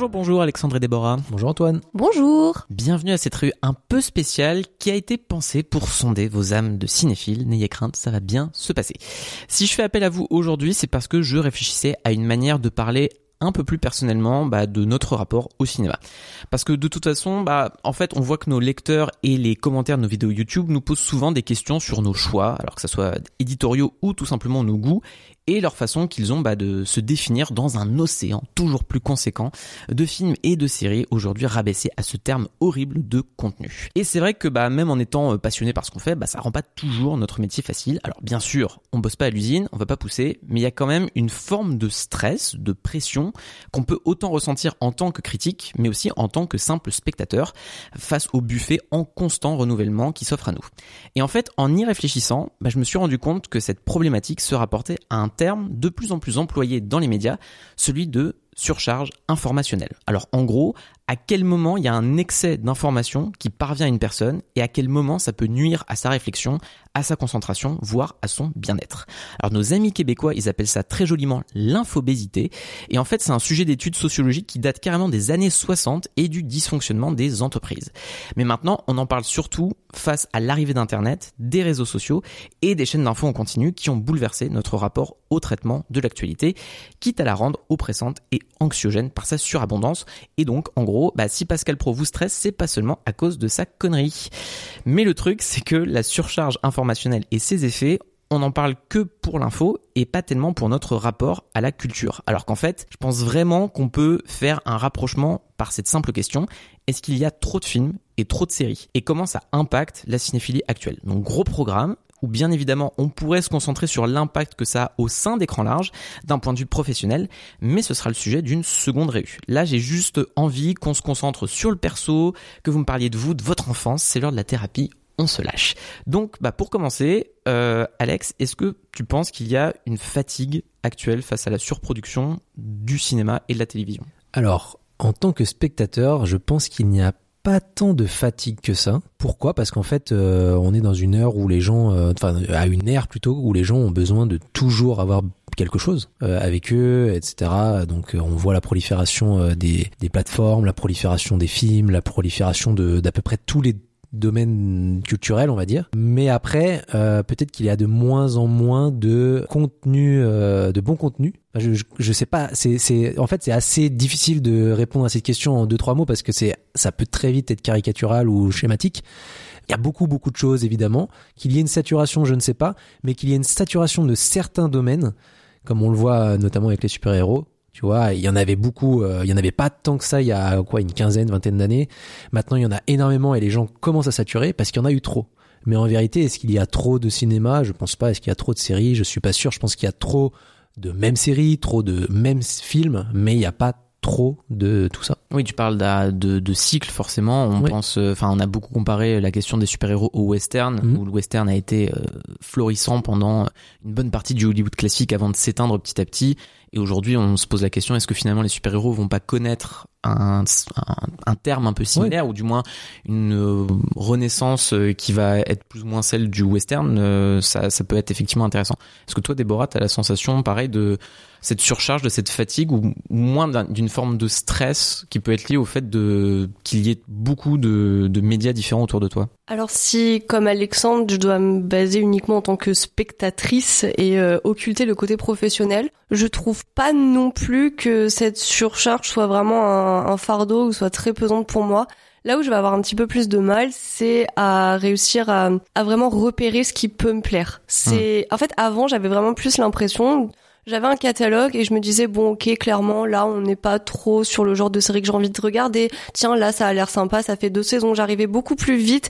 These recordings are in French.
Bonjour, bonjour Alexandre et Déborah. Bonjour Antoine. Bonjour Bienvenue à cette rue un peu spéciale qui a été pensée pour sonder vos âmes de cinéphiles. N'ayez crainte, ça va bien se passer. Si je fais appel à vous aujourd'hui, c'est parce que je réfléchissais à une manière de parler un peu plus personnellement bah, de notre rapport au cinéma. Parce que de toute façon, bah, en fait, on voit que nos lecteurs et les commentaires de nos vidéos YouTube nous posent souvent des questions sur nos choix, alors que ce soit éditoriaux ou tout simplement nos goûts, et leur façon qu'ils ont bah, de se définir dans un océan toujours plus conséquent de films et de séries aujourd'hui rabaissés à ce terme horrible de contenu. Et c'est vrai que bah, même en étant euh, passionné par ce qu'on fait, bah, ça rend pas toujours notre métier facile. Alors bien sûr, on bosse pas à l'usine, on va pas pousser, mais il y a quand même une forme de stress, de pression qu'on peut autant ressentir en tant que critique, mais aussi en tant que simple spectateur face au buffet en constant renouvellement qui s'offre à nous. Et en fait, en y réfléchissant, bah, je me suis rendu compte que cette problématique se rapportait à un terme de plus en plus employé dans les médias, celui de surcharge informationnelle. Alors en gros, à quel moment il y a un excès d'information qui parvient à une personne et à quel moment ça peut nuire à sa réflexion, à sa concentration, voire à son bien-être. Alors nos amis québécois, ils appellent ça très joliment l'infobésité et en fait c'est un sujet d'étude sociologique qui date carrément des années 60 et du dysfonctionnement des entreprises. Mais maintenant, on en parle surtout face à l'arrivée d'internet, des réseaux sociaux et des chaînes d'infos en continu qui ont bouleversé notre rapport au traitement de l'actualité, quitte à la rendre oppressante et anxiogène par sa surabondance et donc en gros bah, si Pascal Pro vous stresse, c'est pas seulement à cause de sa connerie. Mais le truc, c'est que la surcharge et ses effets, on n'en parle que pour l'info et pas tellement pour notre rapport à la culture. Alors qu'en fait, je pense vraiment qu'on peut faire un rapprochement par cette simple question. Est-ce qu'il y a trop de films et trop de séries? Et comment ça impacte la cinéphilie actuelle? Donc gros programme, où bien évidemment on pourrait se concentrer sur l'impact que ça a au sein d'écran large d'un point de vue professionnel, mais ce sera le sujet d'une seconde réu. Là j'ai juste envie qu'on se concentre sur le perso, que vous me parliez de vous, de votre enfance, c'est l'heure de la thérapie, on se lâche. Donc bah, pour commencer, euh, Alex, est-ce que tu penses qu'il y a une fatigue actuelle face à la surproduction du cinéma et de la télévision? Alors, en tant que spectateur, je pense qu'il n'y a pas tant de fatigue que ça. Pourquoi? Parce qu'en fait, euh, on est dans une heure où les gens, euh, enfin, à une ère plutôt où les gens ont besoin de toujours avoir quelque chose avec eux, etc. Donc, on voit la prolifération des, des plateformes, la prolifération des films, la prolifération d'à peu près tous les domaines culturels, on va dire. Mais après, euh, peut-être qu'il y a de moins en moins de contenu, euh, de bon contenu. Je, je, je sais pas. C'est, en fait, c'est assez difficile de répondre à cette question en deux trois mots parce que c'est, ça peut très vite être caricatural ou schématique. Il y a beaucoup beaucoup de choses évidemment. Qu'il y ait une saturation, je ne sais pas, mais qu'il y ait une saturation de certains domaines, comme on le voit notamment avec les super héros. Tu vois, il y en avait beaucoup, euh, il y en avait pas tant que ça il y a quoi une quinzaine, vingtaine d'années. Maintenant, il y en a énormément et les gens commencent à saturer parce qu'il y en a eu trop. Mais en vérité, est-ce qu'il y a trop de cinéma? Je pense pas. Est-ce qu'il y a trop de séries? Je suis pas sûr. Je pense qu'il y a trop de mêmes séries, trop de mêmes films, mais il n'y a pas trop de tout ça. Oui, tu parles de, de, de cycle forcément. On Oui. pense, euh, enfin, on a beaucoup comparé la question des super-héros au western, Mhm. où le western a été euh, florissant pendant une bonne partie du Hollywood classique avant de s'éteindre petit à petit. Et aujourd'hui, on se pose la question est-ce que finalement les super-héros vont pas connaître un, un, un terme un peu similaire, ou du moins une euh, renaissance euh, qui va être plus ou moins celle du western euh, Ça, ça peut être effectivement intéressant. Est-ce que toi, Déborah, t'as la sensation, pareil, de cette surcharge, de cette fatigue, ou, ou moins d'un- d'une forme de stress qui peut être liée au fait de qu'il y ait beaucoup de, de médias différents autour de toi? Alors si, comme Alexandre, je dois me baser uniquement en tant que spectatrice et euh, occulter le côté professionnel, je trouve pas non plus que cette surcharge soit vraiment un, un fardeau ou soit très pesante pour moi. Là où je vais avoir un petit peu plus de mal, c'est à réussir à, à vraiment repérer ce qui peut me plaire. C'est, en fait, avant, j'avais vraiment plus l'impression, j'avais un catalogue et je me disais bon, ok, clairement, là, on n'est pas trop sur le genre de série que j'ai envie de regarder. Tiens, là, ça a l'air sympa, ça fait deux saisons. J'arrivais beaucoup plus vite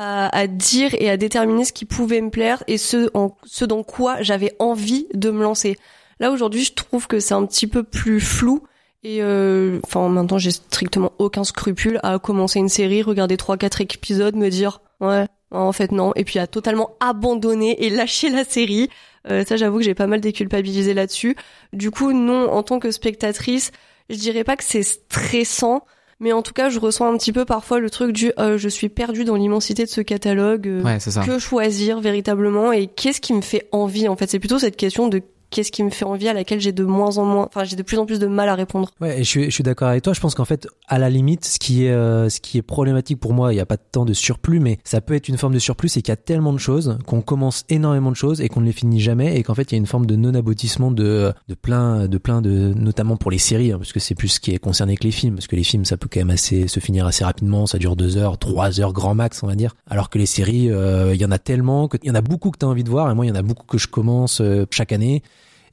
à, à dire et à déterminer ce qui pouvait me plaire et ce, en, ce dans quoi j'avais envie de me lancer. Là aujourd'hui, je trouve que c'est un petit peu plus flou et euh, enfin maintenant j'ai strictement aucun scrupule à commencer une série, regarder trois quatre épisodes, me dire ouais en fait non et puis à totalement abandonner et lâcher la série. Euh, ça j'avoue que j'ai pas mal déculpabilisé là-dessus. Du coup non en tant que spectatrice, je dirais pas que c'est stressant. Mais en tout cas, je ressens un petit peu parfois le truc du euh, je suis perdu dans l'immensité de ce catalogue. euh, Ouais, c'est ça. que choisir véritablement et qu'est-ce qui me fait envie en fait c'est plutôt cette question de qu'est-ce qui me fait envie à laquelle j'ai de moins en moins enfin j'ai de plus en plus de mal à répondre Ouais, et je suis, suis d'accord avec toi. Je pense qu'en fait, à la limite, ce qui est, euh, ce qui est problématique pour moi, il n'y a pas tant de surplus, mais ça peut être une forme de surplus, c'est qu'il y a tellement de choses qu'on commence énormément de choses et qu'on ne les finit jamais, et qu'en fait, il y a une forme de non-aboutissement de, de plein, de plein de, notamment pour les séries, hein, parce que c'est plus ce qui est concerné que les films, parce que les films, ça peut quand même assez se finir assez rapidement, ça dure deux heures, trois heures grand max, on va dire. Alors que les séries, euh, il y en a tellement, que- il y en a beaucoup que tu as envie de voir, et moi, il y en a beaucoup que je commence euh, chaque année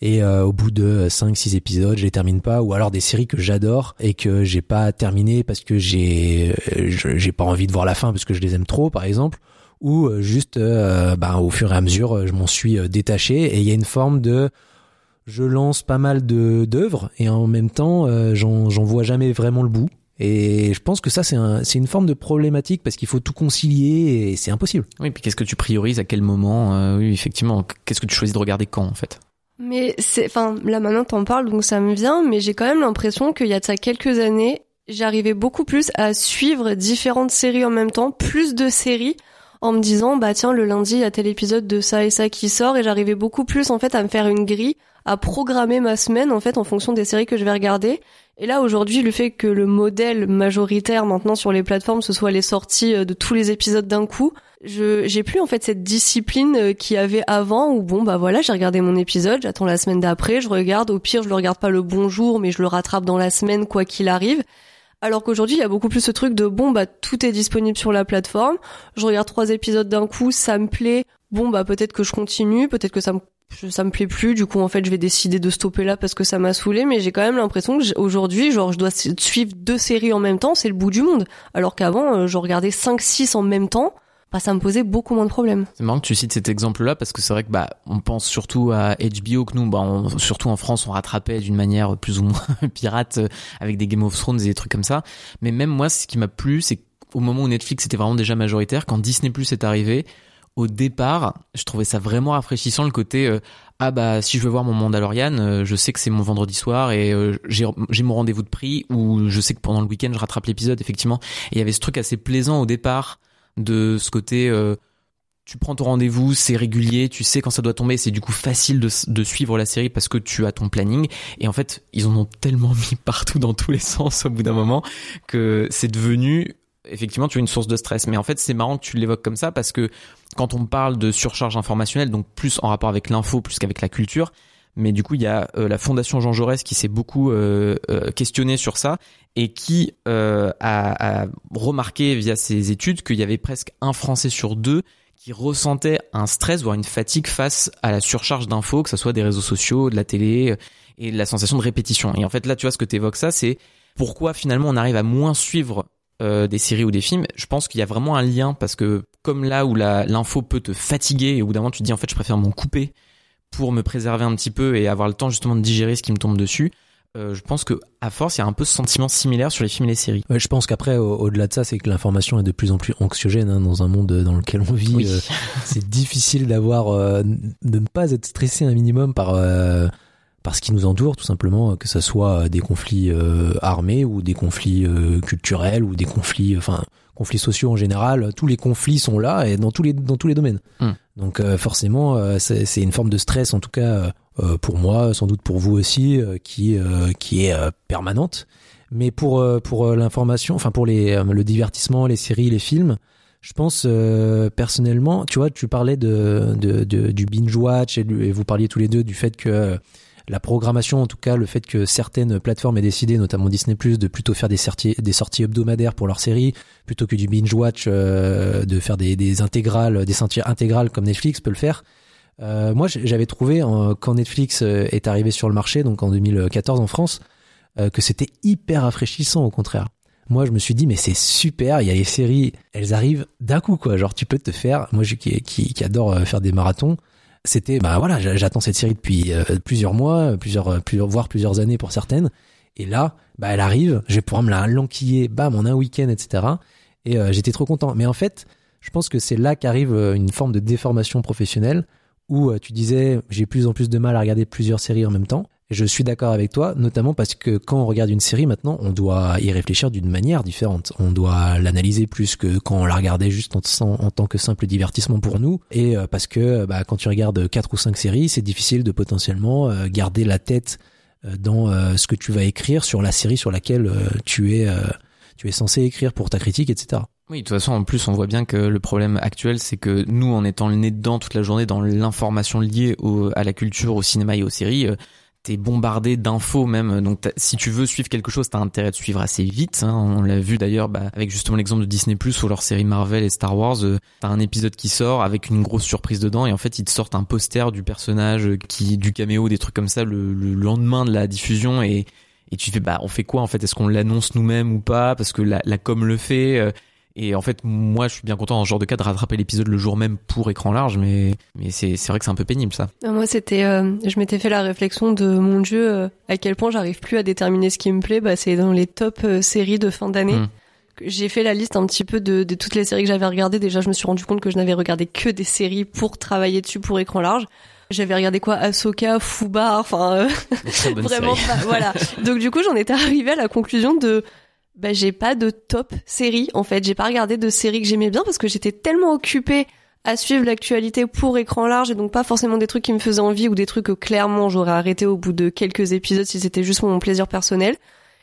et euh, au bout de 5 6 épisodes, je les termine pas ou alors des séries que j'adore et que j'ai pas terminé parce que j'ai euh, j'ai pas envie de voir la fin parce que je les aime trop par exemple ou euh, juste euh, bah, au fur et à mesure euh, je m'en suis euh, détaché et il y a une forme de je lance pas mal de d'œuvres et en même temps euh, j'en vois jamais vraiment le bout et je pense que ça c'est un, c'est une forme de problématique parce qu'il faut tout concilier et c'est impossible. Oui, puis qu'est-ce que tu priorises à quel moment euh, Oui, effectivement. Qu'est-ce que tu choisis de regarder quand en fait? Mais c'est enfin là maintenant t'en parles donc ça me vient mais j'ai quand même l'impression qu'il y a de ça quelques années j'arrivais beaucoup plus à suivre différentes séries en même temps plus de séries en me disant bah tiens le lundi il y a tel épisode de ça et ça qui sort et j'arrivais beaucoup plus en fait à me faire une grille à programmer ma semaine en fait en fonction des séries que je vais regarder. Et là aujourd'hui le fait que le modèle majoritaire maintenant sur les plateformes ce soit les sorties euh, de tous les épisodes d'un coup je j'ai plus en fait cette discipline euh, qu'il y avait avant où bon bah voilà j'ai regardé mon épisode j'attends la semaine d'après je regarde au pire je le regarde pas le bon jour mais je le rattrape dans la semaine quoi qu'il arrive alors qu'aujourd'hui il y a beaucoup plus ce truc de bon bah tout est disponible sur la plateforme. Je regarde trois épisodes d'un coup ça me plaît. Bon bah peut-être que je continue peut-être que ça me ça me plaît plus. Du coup en fait je vais décider de stopper là parce que ça m'a saoulé. Mais j'ai quand même l'impression que aujourd'hui genre je dois suivre deux séries en même temps c'est le bout du monde. Alors qu'avant euh, je regardais 5 6 en même temps ça me posait beaucoup moins de problèmes C'est marrant que tu cites cet exemple-là parce que c'est vrai que bah on pense surtout à HBO que nous, bah surtout en France, on rattrapait d'une manière plus ou moins pirate euh, avec des Game of Thrones et des trucs comme ça. Mais même moi, ce qui m'a plu, c'est qu'au moment où Netflix était vraiment déjà majoritaire, quand Disney Plus est arrivé, au départ, je trouvais ça vraiment rafraîchissant le côté euh, ah bah si je veux voir mon Mandalorian, euh, je sais que c'est mon vendredi soir et euh, j'ai mon rendez-vous de prix ou je sais que pendant le week-end je rattrape l'épisode effectivement. Et il y avait ce truc assez plaisant au départ de ce côté euh, tu prends ton rendez-vous, c'est régulier, tu sais quand ça doit tomber, c'est du coup facile de, suivre la série parce que tu as ton planning. Et en fait, ils en ont tellement mis partout dans tous les sens au bout d'un moment que c'est devenu effectivement tu as une source de stress. Mais en fait, c'est marrant que tu l'évoques comme ça parce que quand on parle de surcharge informationnelle, donc plus en rapport avec l'info plus qu'avec la culture, mais du coup il y a euh, la fondation Jean Jaurès qui s'est beaucoup euh, euh, questionné sur ça et qui euh, a, remarqué via ses études qu'il y avait presque un Français sur deux qui ressentait un stress voire une fatigue face à la surcharge d'infos, que ce soit des réseaux sociaux, de la télé et la sensation de répétition. Et en fait là tu vois ce que tu évoques ça, c'est pourquoi finalement on arrive à moins suivre euh, des séries ou des films, je pense qu'il y a vraiment un lien parce que comme là où l'info peut te fatiguer et au bout tu te dis en fait je préfère m'en couper pour me préserver un petit peu et avoir le temps justement de digérer ce qui me tombe dessus. euh, je pense que à force, il y a un peu ce sentiment similaire sur les films et les séries. Ouais, je pense qu'après, au- au-delà de ça, c'est que l'information est de plus en plus anxiogène hein, dans un monde dans lequel on vit. Oui. euh, c'est difficile d'avoir, euh, de ne pas être stressé un minimum par euh, par ce qui nous entoure, tout simplement, que ce soit des conflits euh, armés ou des conflits euh, culturels ou des conflits, enfin, conflits sociaux en général. Tous les conflits sont là et dans tous les dans tous les domaines. Hmm. Donc euh, forcément, euh, c'est une forme de stress, en tout cas euh, pour moi, sans doute pour vous aussi, qui qui est permanente. Mais pour pour l'information, enfin pour les le divertissement, les séries, les films, je pense euh, personnellement, tu vois, tu parlais de, de, de- du binge watch et, et vous parliez tous les deux du fait que la programmation, en tout cas, le fait que certaines plateformes aient décidé, notamment Disney+, de plutôt faire des sorties, des sorties hebdomadaires pour leurs séries, plutôt que du binge watch, euh, de faire des, des intégrales, des sorties intégrales comme Netflix peut le faire. Euh, moi, j'avais trouvé quand Netflix euh, est arrivé sur le marché, donc en 2014 en France, euh, que c'était hyper rafraîchissant au contraire. Moi, je me suis dit, mais c'est super, il y a les séries, elles arrivent d'un coup, quoi. Genre, tu peux te faire, moi qui, qui, qui adore euh, faire des marathons, c'était, bah voilà, j'a- j'attends cette série depuis euh, plusieurs mois, plusieurs, euh, plusieurs, voire plusieurs années pour certaines. Et là, bah elle arrive, je vais pouvoir me la lanquiller, bam, en un week-end, etc. Et euh, j'étais trop content. Mais en fait, je pense que c'est là qu'arrive une forme de déformation professionnelle où tu disais, j'ai plus en plus de mal à regarder plusieurs séries en même temps. Je suis d'accord avec toi, notamment parce que quand on regarde une série maintenant, on doit y réfléchir d'une manière différente. On doit l'analyser plus que quand on la regardait juste en, tant que simple divertissement pour nous. Et euh, parce que bah, quand tu regardes quatre ou cinq séries, c'est difficile de potentiellement euh, garder la tête euh, dans euh, ce que tu vas écrire sur la série sur laquelle euh, tu es euh, tu es censé écrire pour ta critique, etc. Oui, de toute façon, en plus, on voit bien que le problème actuel, c'est que nous, en étant le nez dedans toute la journée dans l'information liée au, à la culture, au cinéma et aux séries, euh, t'es bombardé d'infos même. Donc, si tu veux suivre quelque chose, t'as intérêt de suivre assez vite. hein. On l'a vu d'ailleurs bah, avec justement l'exemple de Disney Plus ou leur série Marvel et Star Wars. euh, t'as un épisode qui sort avec une grosse surprise dedans et en fait, ils te sortent un poster du personnage qui, du caméo, des trucs comme ça le, le lendemain de la diffusion et et tu fais bah on fait quoi en fait? Est-ce qu'on l'annonce nous-mêmes ou pas? Parce que la, la com le fait. euh, et en fait, moi, je suis bien content dans ce genre de cas de rattraper l'épisode le jour même pour écran large, mais mais c'est c'est vrai que c'est un peu pénible ça. Moi, c'était, euh, je m'étais fait la réflexion de mon dieu, euh, à quel point j'arrive plus à déterminer ce qui me plaît. Bah, c'est dans les top euh, séries de fin d'année. Mm. que J'ai fait la liste un petit peu de, de toutes les séries que j'avais regardées. Déjà, je me suis rendu compte que je n'avais regardé que des séries pour travailler dessus pour écran large. J'avais regardé quoi, Ahsoka, Fubar, enfin euh, vraiment pas. Voilà. Donc du coup, j'en étais arrivée à la conclusion de bah j'ai pas de top série en fait, j'ai pas regardé de séries que j'aimais bien parce que j'étais tellement occupée à suivre l'actualité pour écran large et donc pas forcément des trucs qui me faisaient envie ou des trucs que clairement j'aurais arrêté au bout de quelques épisodes si c'était juste pour mon plaisir personnel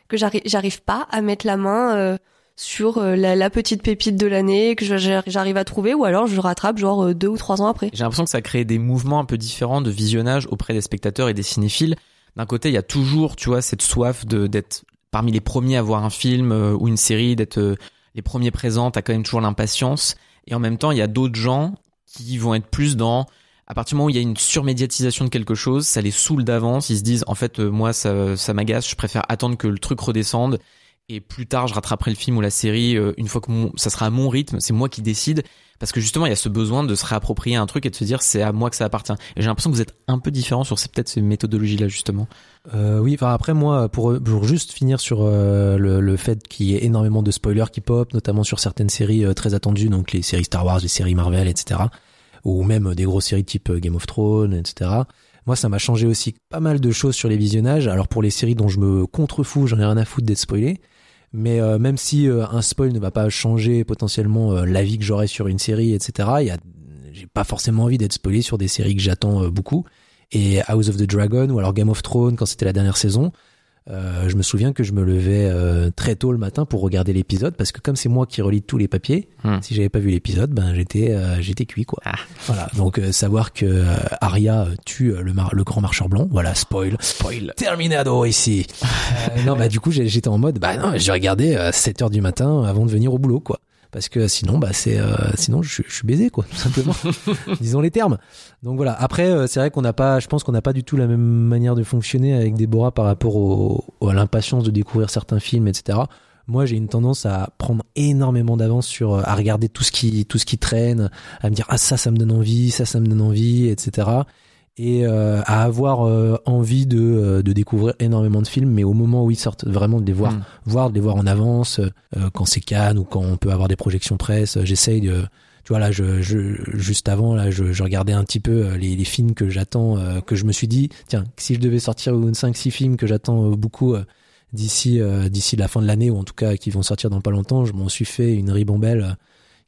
que j'arrive pas à mettre la main euh, sur euh, la, petite pépite de l'année que j'arrive à trouver ou alors je rattrape genre euh, deux ou trois ans après. J'ai l'impression que ça crée des mouvements un peu différents de visionnage auprès des spectateurs et des cinéphiles. D'un côté, il y a toujours, tu vois, cette soif de d'être parmi les premiers à voir un film euh, ou une série, d'être euh, les premiers présents. T'as quand même toujours l'impatience. Et en même temps, il y a d'autres gens qui vont être plus dans à partir du moment où il y a une surmédiatisation de quelque chose, ça les saoule d'avance. Ils se disent, en fait, euh, moi, ça, ça m'agace. Je préfère attendre que le truc redescende. Et plus tard, je rattraperai le film ou la série euh, une fois que mon- ça sera à mon rythme. C'est moi qui décide. Parce que justement, il y a ce besoin de se réapproprier un truc et de se dire, c'est à moi que ça appartient. Et j'ai l'impression que vous êtes un peu différent sur ces- peut-être ces méthodologies-là, justement. Euh, oui, enfin après moi, pour, pour juste finir sur euh, le, le fait qu'il y ait énormément de spoilers qui pop, notamment sur certaines séries euh, très attendues, donc les séries Star Wars, les séries Marvel, etc., ou même des grosses séries type euh, Game of Thrones, etc. Moi, ça m'a changé aussi pas mal de choses sur les visionnages. Alors pour les séries dont je me contrefous, j'en ai rien à foutre d'être spoilé. Mais euh, même si euh, un spoil ne va pas changer potentiellement euh, l'avis que j'aurai sur une série, etc., y a, j'ai pas forcément envie d'être spoilé sur des séries que j'attends euh, beaucoup. Et House of the Dragon ou alors Game of Thrones quand c'était la dernière saison, euh, je me souviens que je me levais euh, très tôt le matin pour regarder l'épisode parce que comme c'est moi qui relis tous les papiers, Hmm. si j'avais pas vu l'épisode, ben j'étais euh, j'étais cuit quoi. Ah. Voilà, donc euh, savoir que euh, Arya tue le, mar- le grand marcheur blanc, voilà, spoil. Spoil. Terminado ici. Euh, non, bah du coup j'ai- j'étais en mode, bah non, j'ai regardé à 7 heures du matin avant de venir au boulot quoi. Parce que sinon, bah c'est, euh, sinon je, suis- je suis baisé quoi, tout simplement. Disons les termes. Donc voilà. Après, euh, c'est vrai qu'on n'a pas, je pense qu'on n'a pas du tout la même manière de fonctionner avec Déborah par rapport au- à l'impatience de découvrir certains films, etc. Moi, j'ai une tendance à prendre énormément d'avance sur, euh, à regarder tout ce qui, tout ce qui traîne, à me dire ah ça, ça me donne envie, ça, ça me donne envie, etc. et euh, à avoir euh, envie de, euh, de découvrir énormément de films, mais au moment où ils sortent, vraiment de les voir, Mm. voir de les voir en avance, euh, quand c'est Cannes ou quand on peut avoir des projections presse, euh, j'essaye de, tu vois là, je, je, juste avant là, je, je regardais un petit peu euh, les, les films que j'attends, euh, que je me suis dit, tiens, si je devais sortir une 5-6 films que j'attends beaucoup euh, d'ici euh, d'ici la fin de l'année ou en tout cas qui vont sortir dans pas longtemps, je m'en suis fait une ribambelle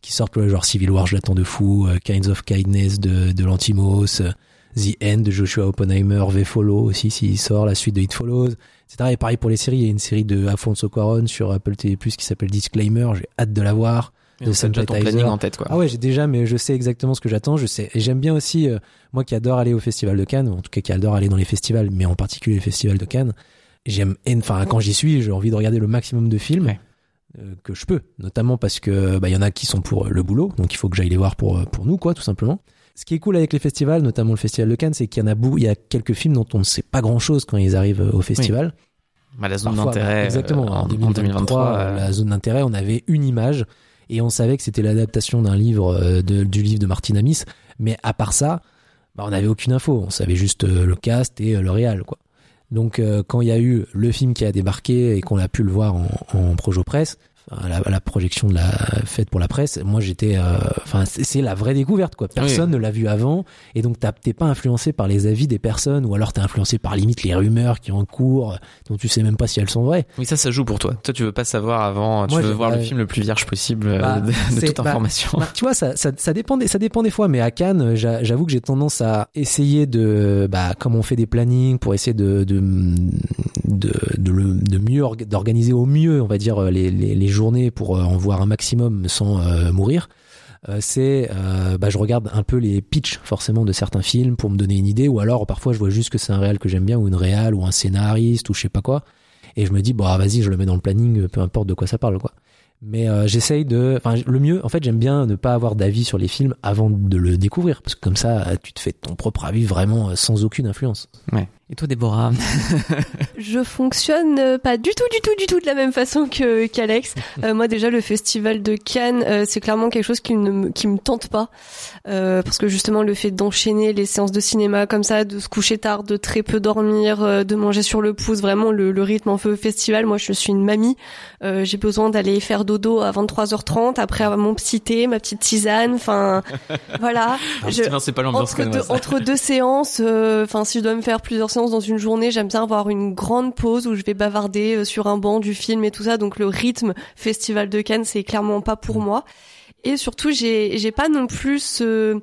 qui sortent genre Civil War, je l'attends de fou, euh, Kinds of Kindness de, de Lantimos, The End de Joshua Oppenheimer, V Follow aussi s'il sort, la suite de It Follows, etc. Et pareil pour les séries, il y a une série de Alfonso Cuarón sur Apple TV+, qui s'appelle Disclaimer, j'ai hâte de la voir. De déjà ton planning en tête, quoi. Ah ouais, j'ai déjà, mais je sais exactement ce que j'attends. Je sais, et j'aime bien aussi, euh, moi qui adore aller au festival de Cannes, ou en tout cas qui adore aller dans les festivals, mais en particulier les festivals de Cannes. J'aime, enfin quand j'y suis, j'ai envie de regarder le maximum de films Ouais. euh, que je peux, notamment parce que bah il y en a qui sont pour le boulot, donc il faut que j'aille les voir pour euh, pour nous quoi, tout simplement. Ce qui est cool avec les festivals, notamment le festival de Cannes, c'est qu'il y en a beaucoup, il y a quelques films dont on ne sait pas grand chose quand ils arrivent au festival. Bah, la zone d'intérêt. bah, exactement. euh, en, en, 2023, 2023. euh, la zone d'intérêt, on avait une image et on savait que c'était l'adaptation d'un livre euh, de- du livre de Martin Amis. Mais à part ça, bah, on n'avait aucune info. On savait juste euh, le cast et le réal, quoi. Donc quand il y a eu le film qui a débarqué et qu'on a pu le voir en, en projo presse, enfin, la, la projection de la faite pour la presse, moi j'étais, euh, enfin c'est c'est la vraie découverte quoi. Personne ne l'a vu avant et donc t'es pas influencé par les avis des personnes ou alors t'es influencé par limite les rumeurs qui en cours dont tu sais même pas si elles sont vraies. Oui, ça, ça joue pour toi. Toi, tu veux pas savoir avant, tu Moi, veux voir le ouais. film le plus vierge possible euh, Bah, de, de toute bah, information. Bah, tu vois, ça, ça, ça dépend des, ça dépend des fois, mais à Cannes, j'a- j'avoue que j'ai tendance à essayer de, bah, comme on fait des plannings pour essayer de, de, de, de, le- de mieux, orga- d'organiser au mieux, on va dire, les, les, les journées pour euh, en voir un maximum sans euh, mourir. euh, c'est, bah, je regarde un peu les pitchs forcément de certains films pour me donner une idée, ou alors parfois je vois juste que c'est un réal que j'aime bien, ou une réal, ou un scénariste, ou je sais pas quoi, et je me dis, bon, ah, vas-y, je le mets dans le planning, peu importe de quoi ça parle, quoi. Mais j'essaye de, enfin le mieux, en fait j'aime bien ne pas avoir d'avis sur les films avant de le découvrir, parce que comme ça tu te fais ton propre avis vraiment sans aucune influence. Ouais. Et toi, Déborah Je fonctionne euh, pas du tout, du tout, du tout de la même façon que qu'Alex. Euh, moi déjà le festival de Cannes, euh, c'est clairement quelque chose qui ne me, qui me tente pas, Euh, parce que justement le fait d'enchaîner les séances de cinéma comme ça, de se coucher tard, de très peu dormir, euh, de manger sur le pouce, vraiment le, le rythme en feu festival. Moi je suis une mamie, Euh, j'ai besoin d'aller faire dodo à 23h30 après avoir mon petit thé, ma petite tisane, enfin voilà. Je- Non, c'est pas l'ambiance entre deux, entre deux séances, euh, enfin si je dois me faire plusieurs séances dans une journée, j'aime bien avoir une grande pause où je vais bavarder euh, sur un banc du film et tout ça. Donc le rythme festival de Cannes, c'est clairement pas pour moi. Et surtout, j'ai j'ai pas non plus ce-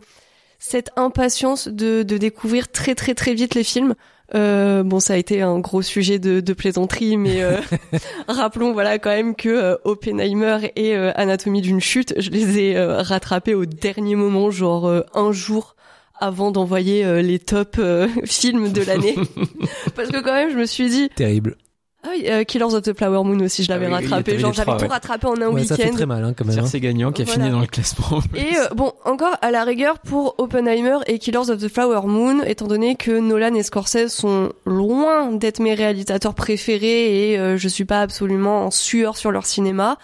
cette impatience de, de découvrir très très très vite les films. Euh, bon, ça a été un gros sujet de, de plaisanterie, mais euh, rappelons voilà quand même que euh, Oppenheimer et euh, Anatomie d'une chute, je les ai euh, rattrapés au dernier moment, genre un jour avant d'envoyer euh, les top euh, films de l'année, parce que quand même je me suis dit Terrible. ah oui, euh, Killers of the Flower Moon aussi, je l'avais Ah oui, rattrapé, genre j'avais tout ouais. rattrapé en un Ouais, ça fait week-end. très mal hein, quand même. hein. Tiercé gagnant qui a Voilà. fini dans le classement. Et euh, bon, encore à la rigueur pour Oppenheimer et Killers of the Flower Moon, étant donné que Nolan et Scorsese sont loin d'être mes réalisateurs préférés et euh, je suis pas absolument en sueur sur leur cinéma.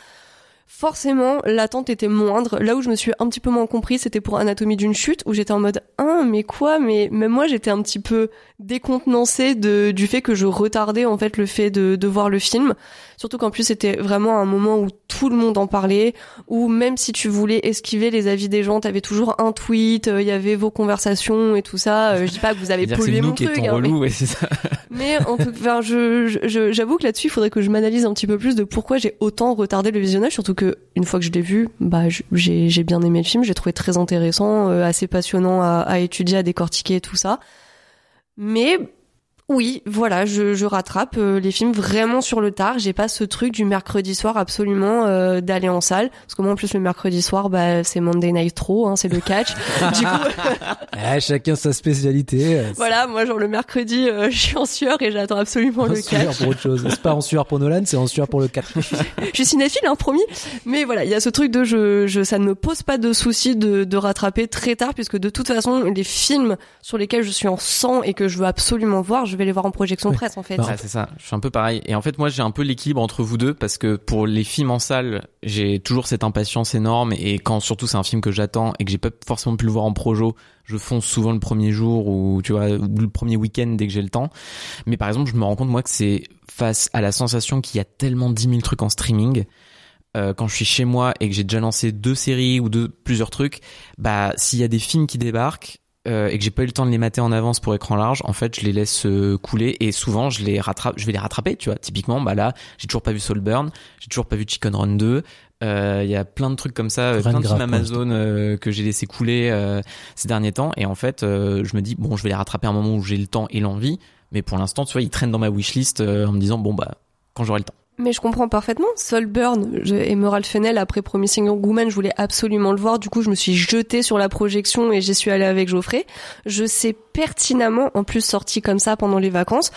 Forcément, l'attente était moindre. Là où je me suis un petit peu moins compris, c'était pour Anatomie d'une chute, où j'étais en mode ah mais quoi? Mais même moi, j'étais un petit peu décontenancée de du fait que je retardais en fait le fait de, de voir le film. Surtout qu'en plus, c'était vraiment un moment où tout le monde en parlait, où même si tu voulais esquiver les avis des gens, t'avais toujours un tweet, euh, il y avait vos conversations et tout ça. Euh, je dis pas que vous avez pollué mon truc, hein, mais- relous, ouais, c'est ça. mais en tout enfin, je, je- je- j'avoue que là-dessus, il faudrait que je m'analyse un petit peu plus de pourquoi j'ai autant retardé le visionnage, surtout que une fois que je l'ai vu, bah, j'ai, j'ai bien aimé le film, j'ai trouvé très intéressant, euh, assez passionnant à, à étudier, à décortiquer et tout ça. Mais oui, voilà, je, je rattrape euh, les films vraiment sur le tard. J'ai pas ce truc du mercredi soir absolument euh, d'aller en salle, parce que moi en plus le mercredi soir, bah, c'est Monday Night Raw, hein, c'est le catch. du coup, Ah, chacun sa spécialité. euh, voilà, moi genre le mercredi, euh, je suis en sueur et j'attends absolument c'est le en sueur catch. pour autre chose. C'est pas en sueur pour Nolan, c'est en sueur pour le 4. je suis cinéphile, hein, promis. Mais voilà, il y a ce truc de je, je, ça ne me pose pas de souci de, de rattraper très tard, puisque de toute façon, les films sur lesquels je suis en sang et que je veux absolument voir, je je vais les voir en projection presse en fait. Ouais, c'est ça. Je suis un peu pareil. Et en fait, moi, j'ai un peu l'équilibre entre vous deux parce que pour les films en salle, j'ai toujours cette impatience énorme et quand surtout c'est un film que j'attends et que j'ai pas forcément pu le voir en projo, je fonce souvent le premier jour ou tu vois le premier week-end dès que j'ai le temps. Mais par exemple, je me rends compte moi que c'est face à la sensation qu'il y a tellement dix mille trucs en streaming. euh, quand je suis chez moi et que j'ai déjà lancé deux séries ou deux plusieurs trucs, bah s'il y a des films qui débarquent euh, et que j'ai pas eu le temps de les mater en avance pour écran large, en fait, je les laisse euh, couler et souvent je les rattrape, je vais les rattraper, tu vois. Typiquement, bah là, j'ai toujours pas vu Soulburn, j'ai toujours pas vu Chicken Run 2. Euh, Il y a plein de trucs comme ça, euh, Rien plein de films Amazon euh, que j'ai laissé couler euh, ces derniers temps et en fait, euh, je me dis bon, je vais les rattraper à un moment où j'ai le temps et l'envie, mais pour l'instant, tu vois, ils traînent dans ma wishlist euh, en me disant bon bah quand j'aurai le temps. Mais je comprends parfaitement. Soulburn je- Emerald Fennel après Promising Young Woman, je voulais absolument le voir. Du coup, je me suis jetée sur la projection et j'y suis allée avec Geoffrey. Je sais pertinemment, en plus sorti comme ça pendant les vacances,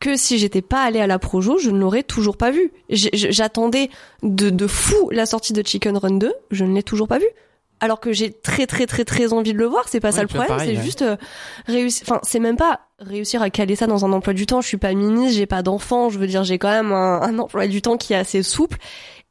que si j'étais pas allée à la projo, je ne l'aurais toujours pas vu. J'attendais de, de fou la sortie de Chicken Run 2, je ne l'ai toujours pas vu. Alors que j'ai très très très très envie de le voir, c'est pas Ouais, ça le problème, c'est ouais. juste euh, réussir. Enfin, c'est même pas réussir à caler ça dans un emploi du temps. Je suis pas ministre, j'ai pas d'enfant. Je veux dire, j'ai quand même un, un emploi du temps qui est assez souple.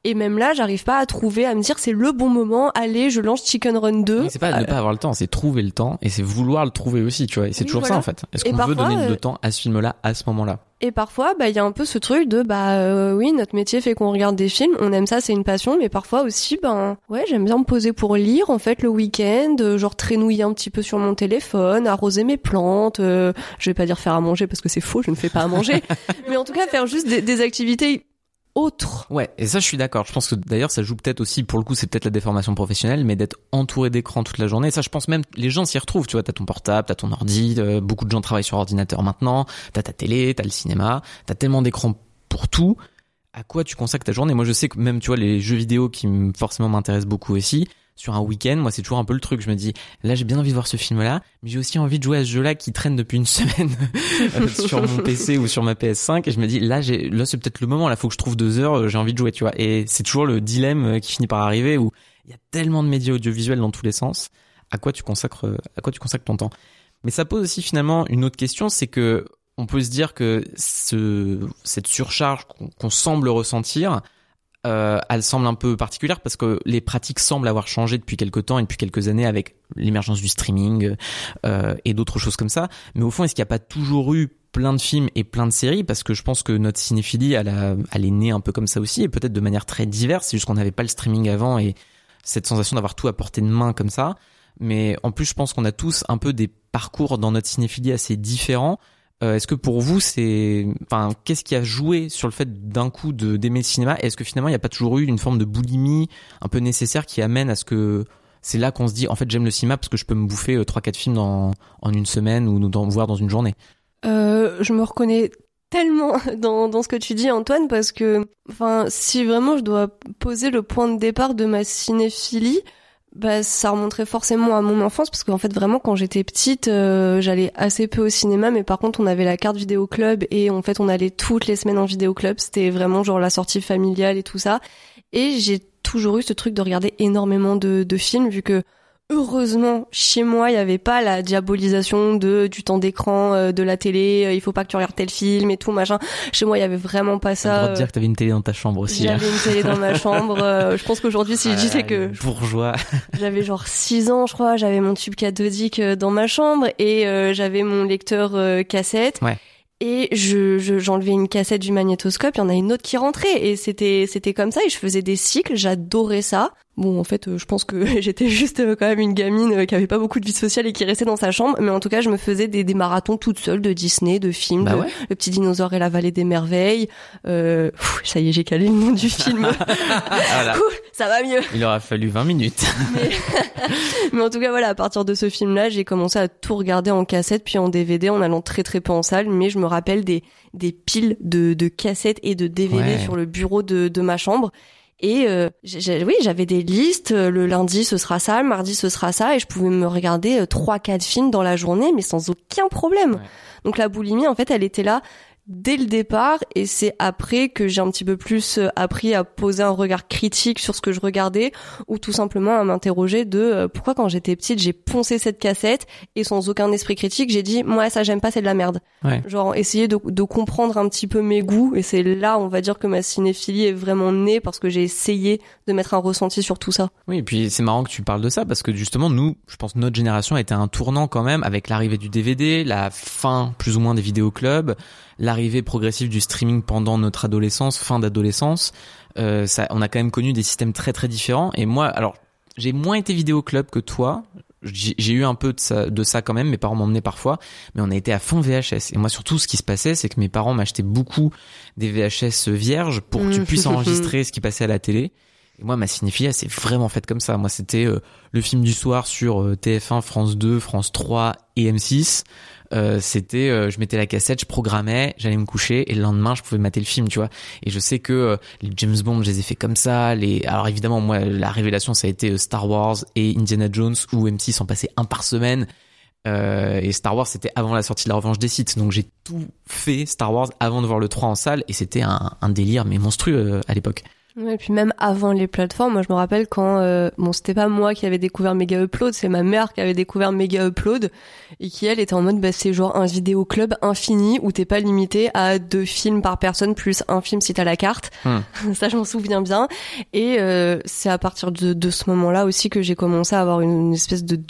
Et même là, j'arrive pas à trouver, à me dire c'est le bon moment. Allez, je lance Chicken Run 2. Mais c'est pas ne Euh, pas avoir le temps, c'est trouver le temps et c'est vouloir le trouver aussi, tu vois. Et c'est Oui, toujours voilà. ça en fait. Est-ce qu'on veut donner euh, le temps à ce film-là à ce moment-là? Et parfois, bah, il y a un peu ce truc de, bah, euh, oui, notre métier fait qu'on regarde des films, on aime ça, c'est une passion, mais parfois aussi, ben, ouais, j'aime bien me poser pour lire, en fait, le week-end, euh, genre traînouiller un petit peu sur mon téléphone, arroser mes plantes, euh, je vais pas dire faire à manger parce que c'est faux, je ne fais pas à manger, mais en tout cas, faire juste des, des activités autres. Ouais, et ça je suis d'accord. Je pense que d'ailleurs ça joue peut-être aussi pour le coup, c'est peut-être la déformation professionnelle, mais d'être entouré d'écran toute la journée. Ça je pense même les gens s'y retrouvent, tu vois, t'as ton portable, t'as ton ordi, euh, beaucoup de gens travaillent sur ordinateur maintenant, t'as ta télé, t'as le cinéma, t'as tellement d'écrans pour tout. À quoi tu consacres ta journée? Moi je sais que même tu vois les jeux vidéo qui forcément m'intéressent beaucoup aussi. Sur un week-end, moi c'est toujours un peu le truc. Je me dis, là j'ai bien envie de voir ce film-là, mais j'ai aussi envie de jouer à ce jeu-là qui traîne depuis une semaine sur mon PC ou sur ma PS5 et je me dis là j'ai là c'est peut-être le moment. Là faut que je trouve deux heures euh, j'ai envie de jouer tu vois. Et c'est toujours le dilemme euh, qui finit par arriver où il y a tellement de médias audiovisuels dans tous les sens. À quoi tu consacres euh, à quoi tu consacres ton temps? Mais ça pose aussi finalement une autre question c'est que on peut se dire que ce cette surcharge qu'on semble ressentir euh, elle semble un peu particulière parce que les pratiques semblent avoir changé depuis quelques temps et depuis quelques années avec l'émergence du streaming euh, et d'autres choses comme ça. Mais au fond, est-ce qu'il n'y a pas toujours eu plein de films et plein de séries? Parce que je pense que notre cinéphilie, elle, a, elle est née un peu comme ça aussi et peut-être de manière très diverse. C'est juste qu'on n'avait pas le streaming avant et cette sensation d'avoir tout à portée de main comme ça. Mais en plus, je pense qu'on a tous un peu des parcours dans notre cinéphilie assez différents. Euh, Est-ce que pour vous, c'est, enfin, qu'est-ce qui a joué sur le fait d'un coup de d'aimer le cinéma? Est-ce que finalement, il n'y a pas toujours eu une forme de boulimie un peu nécessaire qui amène à ce que c'est là qu'on se dit, en fait, j'aime le cinéma parce que je peux me bouffer euh, trois, quatre films dans, en une semaine ou dans, voire dans une journée? Euh, je me reconnais tellement dans, dans ce que tu dis Antoine parce que enfin si vraiment je dois poser le point de départ de ma cinéphilie bah ça remonterait forcément à mon enfance parce qu'en fait vraiment quand j'étais petite euh, j'allais assez peu au cinéma mais par contre on avait la carte vidéo club et en fait on allait toutes les semaines en vidéo club. C'était vraiment genre la sortie familiale et tout ça. Et j'ai toujours eu ce truc de regarder énormément de, de films vu que heureusement chez moi il y avait pas la diabolisation de du temps d'écran euh, de la télé euh, il faut pas que tu regardes tel film et tout machin chez moi il y avait vraiment pas ça de euh, dire que t'avais une télé dans ta chambre aussi. hein. j'avais une télé dans ma chambre euh, je pense qu'aujourd'hui si je disais que bourgeois. j'avais genre 6 ans je crois j'avais mon tube cathodique euh, dans ma chambre et euh, j'avais mon lecteur euh, cassette Ouais. et je je- j'enlevais une cassette du magnétoscope il y en a une autre qui rentrait et c'était c'était comme ça et je faisais des cycles j'adorais ça bon en fait euh, je pense que j'étais juste euh, quand même une gamine euh, qui avait pas beaucoup de vie sociale et qui restait dans sa chambre mais en tout cas je me faisais des, des marathons toute seule de Disney de films Bah de ouais. le petit dinosaure et la vallée des merveilles euh, pff, ça y est j'ai calé le nom du film Voilà. Ouh, ça va mieux Il aura fallu 20 minutes. mais, mais en tout cas, voilà, à partir de ce film-là, j'ai commencé à tout regarder en cassette puis en DVD en allant très très peu en salle. Mais je me rappelle des, des piles de, de cassettes et de DVD Ouais. sur le bureau de, de ma chambre. Et euh, oui, j'avais des listes. euh, Le lundi, ce sera ça. Le mardi, ce sera ça. Et je pouvais me regarder euh, trois, quatre films dans la journée, mais sans aucun problème. Ouais. Donc la boulimie, en fait, elle était là dès le départ et c'est après que j'ai un petit peu plus euh, appris à poser un regard critique sur ce que je regardais ou tout simplement à m'interroger de euh, pourquoi quand j'étais petite j'ai poncé cette cassette et sans aucun esprit critique j'ai dit moi ça j'aime pas c'est de la merde Ouais. genre essayer de, de comprendre un petit peu mes goûts et c'est là on va dire que ma cinéphilie est vraiment née parce que j'ai essayé de mettre un ressenti sur tout ça Oui, et puis c'est marrant que tu parles de ça parce que justement, nous, je pense notre génération a été un tournant quand même avec l'arrivée du DVD, la fin plus ou moins des vidéoclubs, l'arrivée progressive du streaming pendant notre adolescence, fin d'adolescence. Euh, ça, on a quand même connu des systèmes très très différents. Et moi, alors, j'ai moins été vidéoclub que toi. J'ai eu un peu de ça, de ça quand même. Mes parents m'emmenaient parfois, mais on a été à fond VHS. Et moi, surtout, ce qui se passait, c'est que mes parents m'achetaient beaucoup des VHS vierges pour que tu Mmh. puisses enregistrer ce qui passait à la télé. Et moi, ma cinéphilie, elle s'est vraiment faite comme ça. Moi, c'était euh, le film du soir sur euh, TF1, France 2, France 3 et M6. Euh, c'était, euh, je mettais la cassette, je programmais, j'allais me coucher et le lendemain, je pouvais mater le film, tu vois. Et je sais que euh, les James Bond, je les ai fait comme ça. Les, alors évidemment, moi, la révélation, ça a été euh, Star Wars et Indiana Jones où M6 en passait un par semaine. Euh, et Star Wars, c'était avant la sortie de la Revanche des Sith. Donc j'ai tout fait Star Wars avant de voir le 3 en salle et c'était un, un délire mais monstrueux à l'époque. Ouais, et puis même avant les plateformes, moi je me rappelle quand euh, bon c'était pas moi qui avait découvert Mega Upload, c'est ma mère qui avait découvert Mega Upload et qui elle était en mode bah c'est genre un vidéo club infini où t'es pas limité à deux films par personne plus un film si t'as la carte. Hmm. Ça je m'en souviens bien et euh, c'est à partir de, de ce moment-là aussi que j'ai commencé à avoir une, une espèce de, de-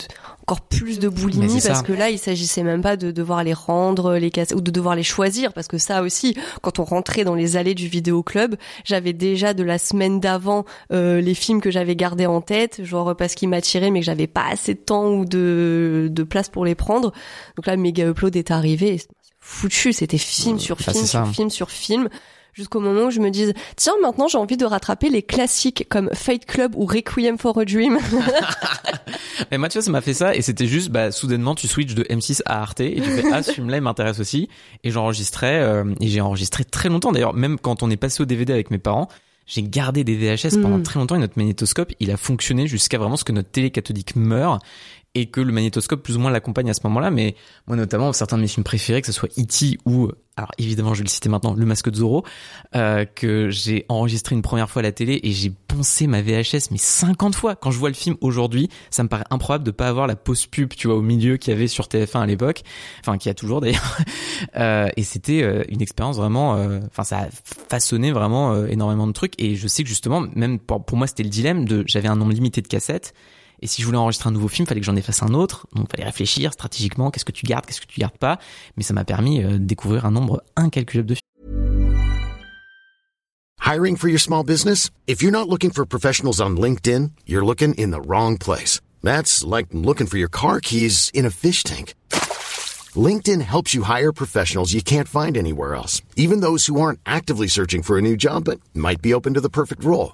encore plus de boulimie parce que là il s'agissait même pas de devoir les rendre les cassettes ou de devoir les choisir. Parce que ça aussi quand on rentrait dans les allées du vidéo club j'avais déjà de la semaine d'avant euh, les films que j'avais gardés en tête genre parce qu'ils m'attiraient mais que j'avais pas assez de temps ou de de place pour les prendre. Donc là Mega Upload est arrivé. Foutu c'était film sur bah, film sur film sur film jusqu'au moment où je me dise tiens maintenant j'ai envie de rattraper les classiques comme Fight Club ou Requiem for a Dream Mais moi, tu vois, ça m'a fait ça et c'était juste, bah, soudainement, tu switches de M6 à Arte et tu fais, ah, ce il m'intéresse aussi. Et j'enregistrais, euh, et j'ai enregistré très longtemps. D'ailleurs, même quand on est passé au DVD avec mes parents, j'ai gardé des VHS pendant Mm. très longtemps et notre magnétoscope, il a fonctionné jusqu'à vraiment ce que notre télé cathodique meure et que le magnétoscope plus ou moins l'accompagne à ce moment-là. Mais moi, notamment, certains de mes films préférés, que ce soit E.T. ou, alors évidemment, je vais le citer maintenant, Le Masque de Zorro, euh, que j'ai enregistré une première fois à la télé et j'ai poncé ma VHS mais 50 fois. Quand je vois le film aujourd'hui, ça me paraît improbable de pas avoir la pause pub, tu vois, au milieu qu'il y avait sur TF1 à l'époque, enfin qui a toujours d'ailleurs. Euh, et c'était euh, une expérience vraiment, euh, enfin ça a façonné vraiment euh, énormément de trucs. Et je sais que justement, même pour, pour moi, c'était le dilemme de, j'avais un nombre limité de cassettes. Et si je voulais enregistrer un nouveau film, fallait que j'en efface un autre. Donc, fallait réfléchir stratégiquement, qu'est-ce que tu gardes, qu'est-ce que tu gardes pas? Mais ça m'a permis euh, de découvrir un nombre incalculable de films. Hiring for your small business? If you're not looking for professionals on LinkedIn, you're looking in the wrong place. That's like looking for your car keys in a fish tank. LinkedIn helps you hire professionals you can't find anywhere else, even those who aren't actively searching for a new job but might be open to the perfect role.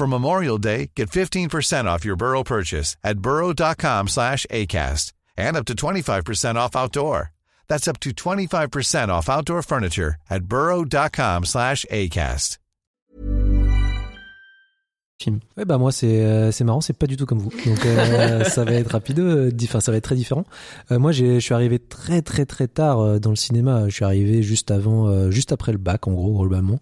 For Memorial Day, get 15% off your Burrow purchase at burrow.com slash ACAST and up to 25% off outdoor. That's up to 25% off outdoor furniture at burrow.com slash ACAST. Ouais bah moi c'est euh, c'est marrant c'est pas du tout comme vous. Donc euh, ça va être rapide euh, enfin ça va être très différent. Euh, moi j'ai je suis arrivé très très très tard euh, dans le cinéma. Je suis arrivé juste avant euh, juste après le bac en gros globalement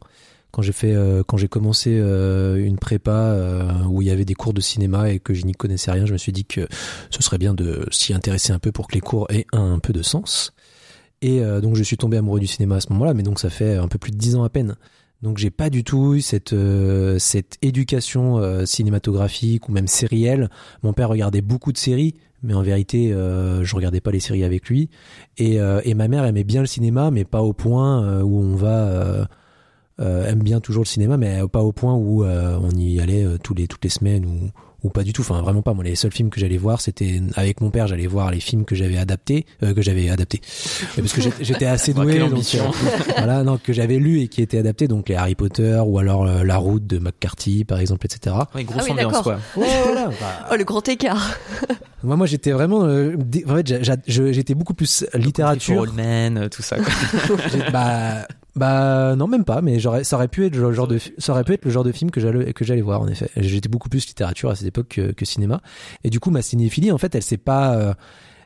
quand j'ai fait euh, quand j'ai commencé euh, une prépa euh, où il y avait des cours de cinéma et que je n'y connaissais rien je me suis dit que ce serait bien de s'y intéresser un peu pour que les cours aient un, peu de sens et euh, donc je suis tombé amoureux du cinéma à ce moment-là mais donc ça fait un peu plus de dix ans à peine donc j'ai pas du tout eu cette euh, cette éducation euh, cinématographique ou même sérielle. Mon père regardait beaucoup de séries, mais en vérité euh, je regardais pas les séries avec lui. Et, euh, et ma mère aimait bien le cinéma, mais pas au point où on va aime bien toujours le cinéma, mais pas au point où on y allait tous les toutes les semaines ou ou pas du tout. Enfin, vraiment pas. Moi, les seuls films que j'allais voir, c'était avec mon père. J'allais voir les films que j'avais adaptés, euh, que j'avais adaptés, parce que j'étais assez doué. donc, euh, voilà, non, que j'avais lu et qui étaient adaptés. Donc les Harry Potter ou alors euh, La Route de McCarthy, par exemple, etc. Ouais, grosse ah ambiance, quoi. Voilà. oh, le grand écart. moi, moi, j'étais vraiment. en fait, j'étais beaucoup plus littérature. Man, tout ça. Quoi. bah bah non même pas, mais ça aurait pu être le genre de ça aurait pu être le genre de film que j'allais que j'allais voir en effet. J'étais beaucoup plus littérature à cette époque que, que, cinéma et du coup ma cinéphilie en fait elle s'est pas euh,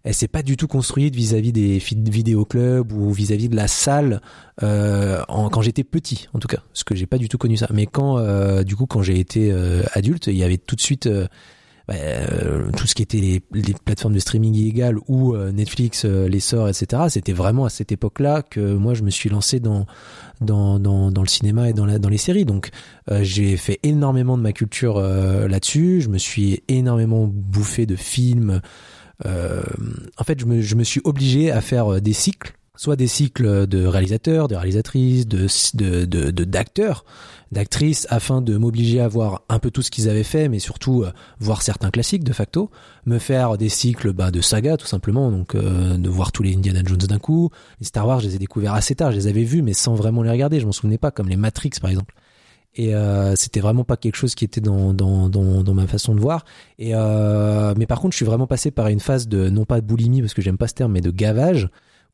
elle s'est pas du tout construite vis-à-vis des vidéoclubs ou vis-à-vis de la salle euh, en, quand j'étais petit en tout cas parce que j'ai pas du tout connu ça. Mais quand euh, du coup quand j'ai été euh, adulte, il y avait tout de suite bah, euh, tout ce qui était les, les, plateformes de streaming illégales ou euh, Netflix, euh, l'essor, etc. C'était vraiment à cette époque-là que moi je me suis lancé dans dans, dans, dans le cinéma et dans, la, dans les séries. Donc j'ai fait énormément de ma culture là-dessus. Je me suis énormément bouffé de films. en fait, je me, je me suis obligé à faire des cycles soit des cycles de réalisateurs, de réalisatrices, de de d'acteurs, d'actrices, afin de m'obliger à voir un peu tout ce qu'ils avaient fait, mais surtout euh, voir certains classiques de facto, me faire des cycles bah, de saga tout simplement, donc euh, de voir tous les Indiana Jones d'un coup, les Star Wars, je les ai découverts assez tard, je les avais vus, mais sans vraiment les regarder, je m'en souvenais pas, comme les Matrix par exemple. Et euh, c'était vraiment pas quelque chose qui était dans, dans, dans, dans ma façon de voir. Et euh, mais par contre, je suis vraiment passé par une phase de non pas de boulimie parce que j'aime pas ce terme, mais de gavage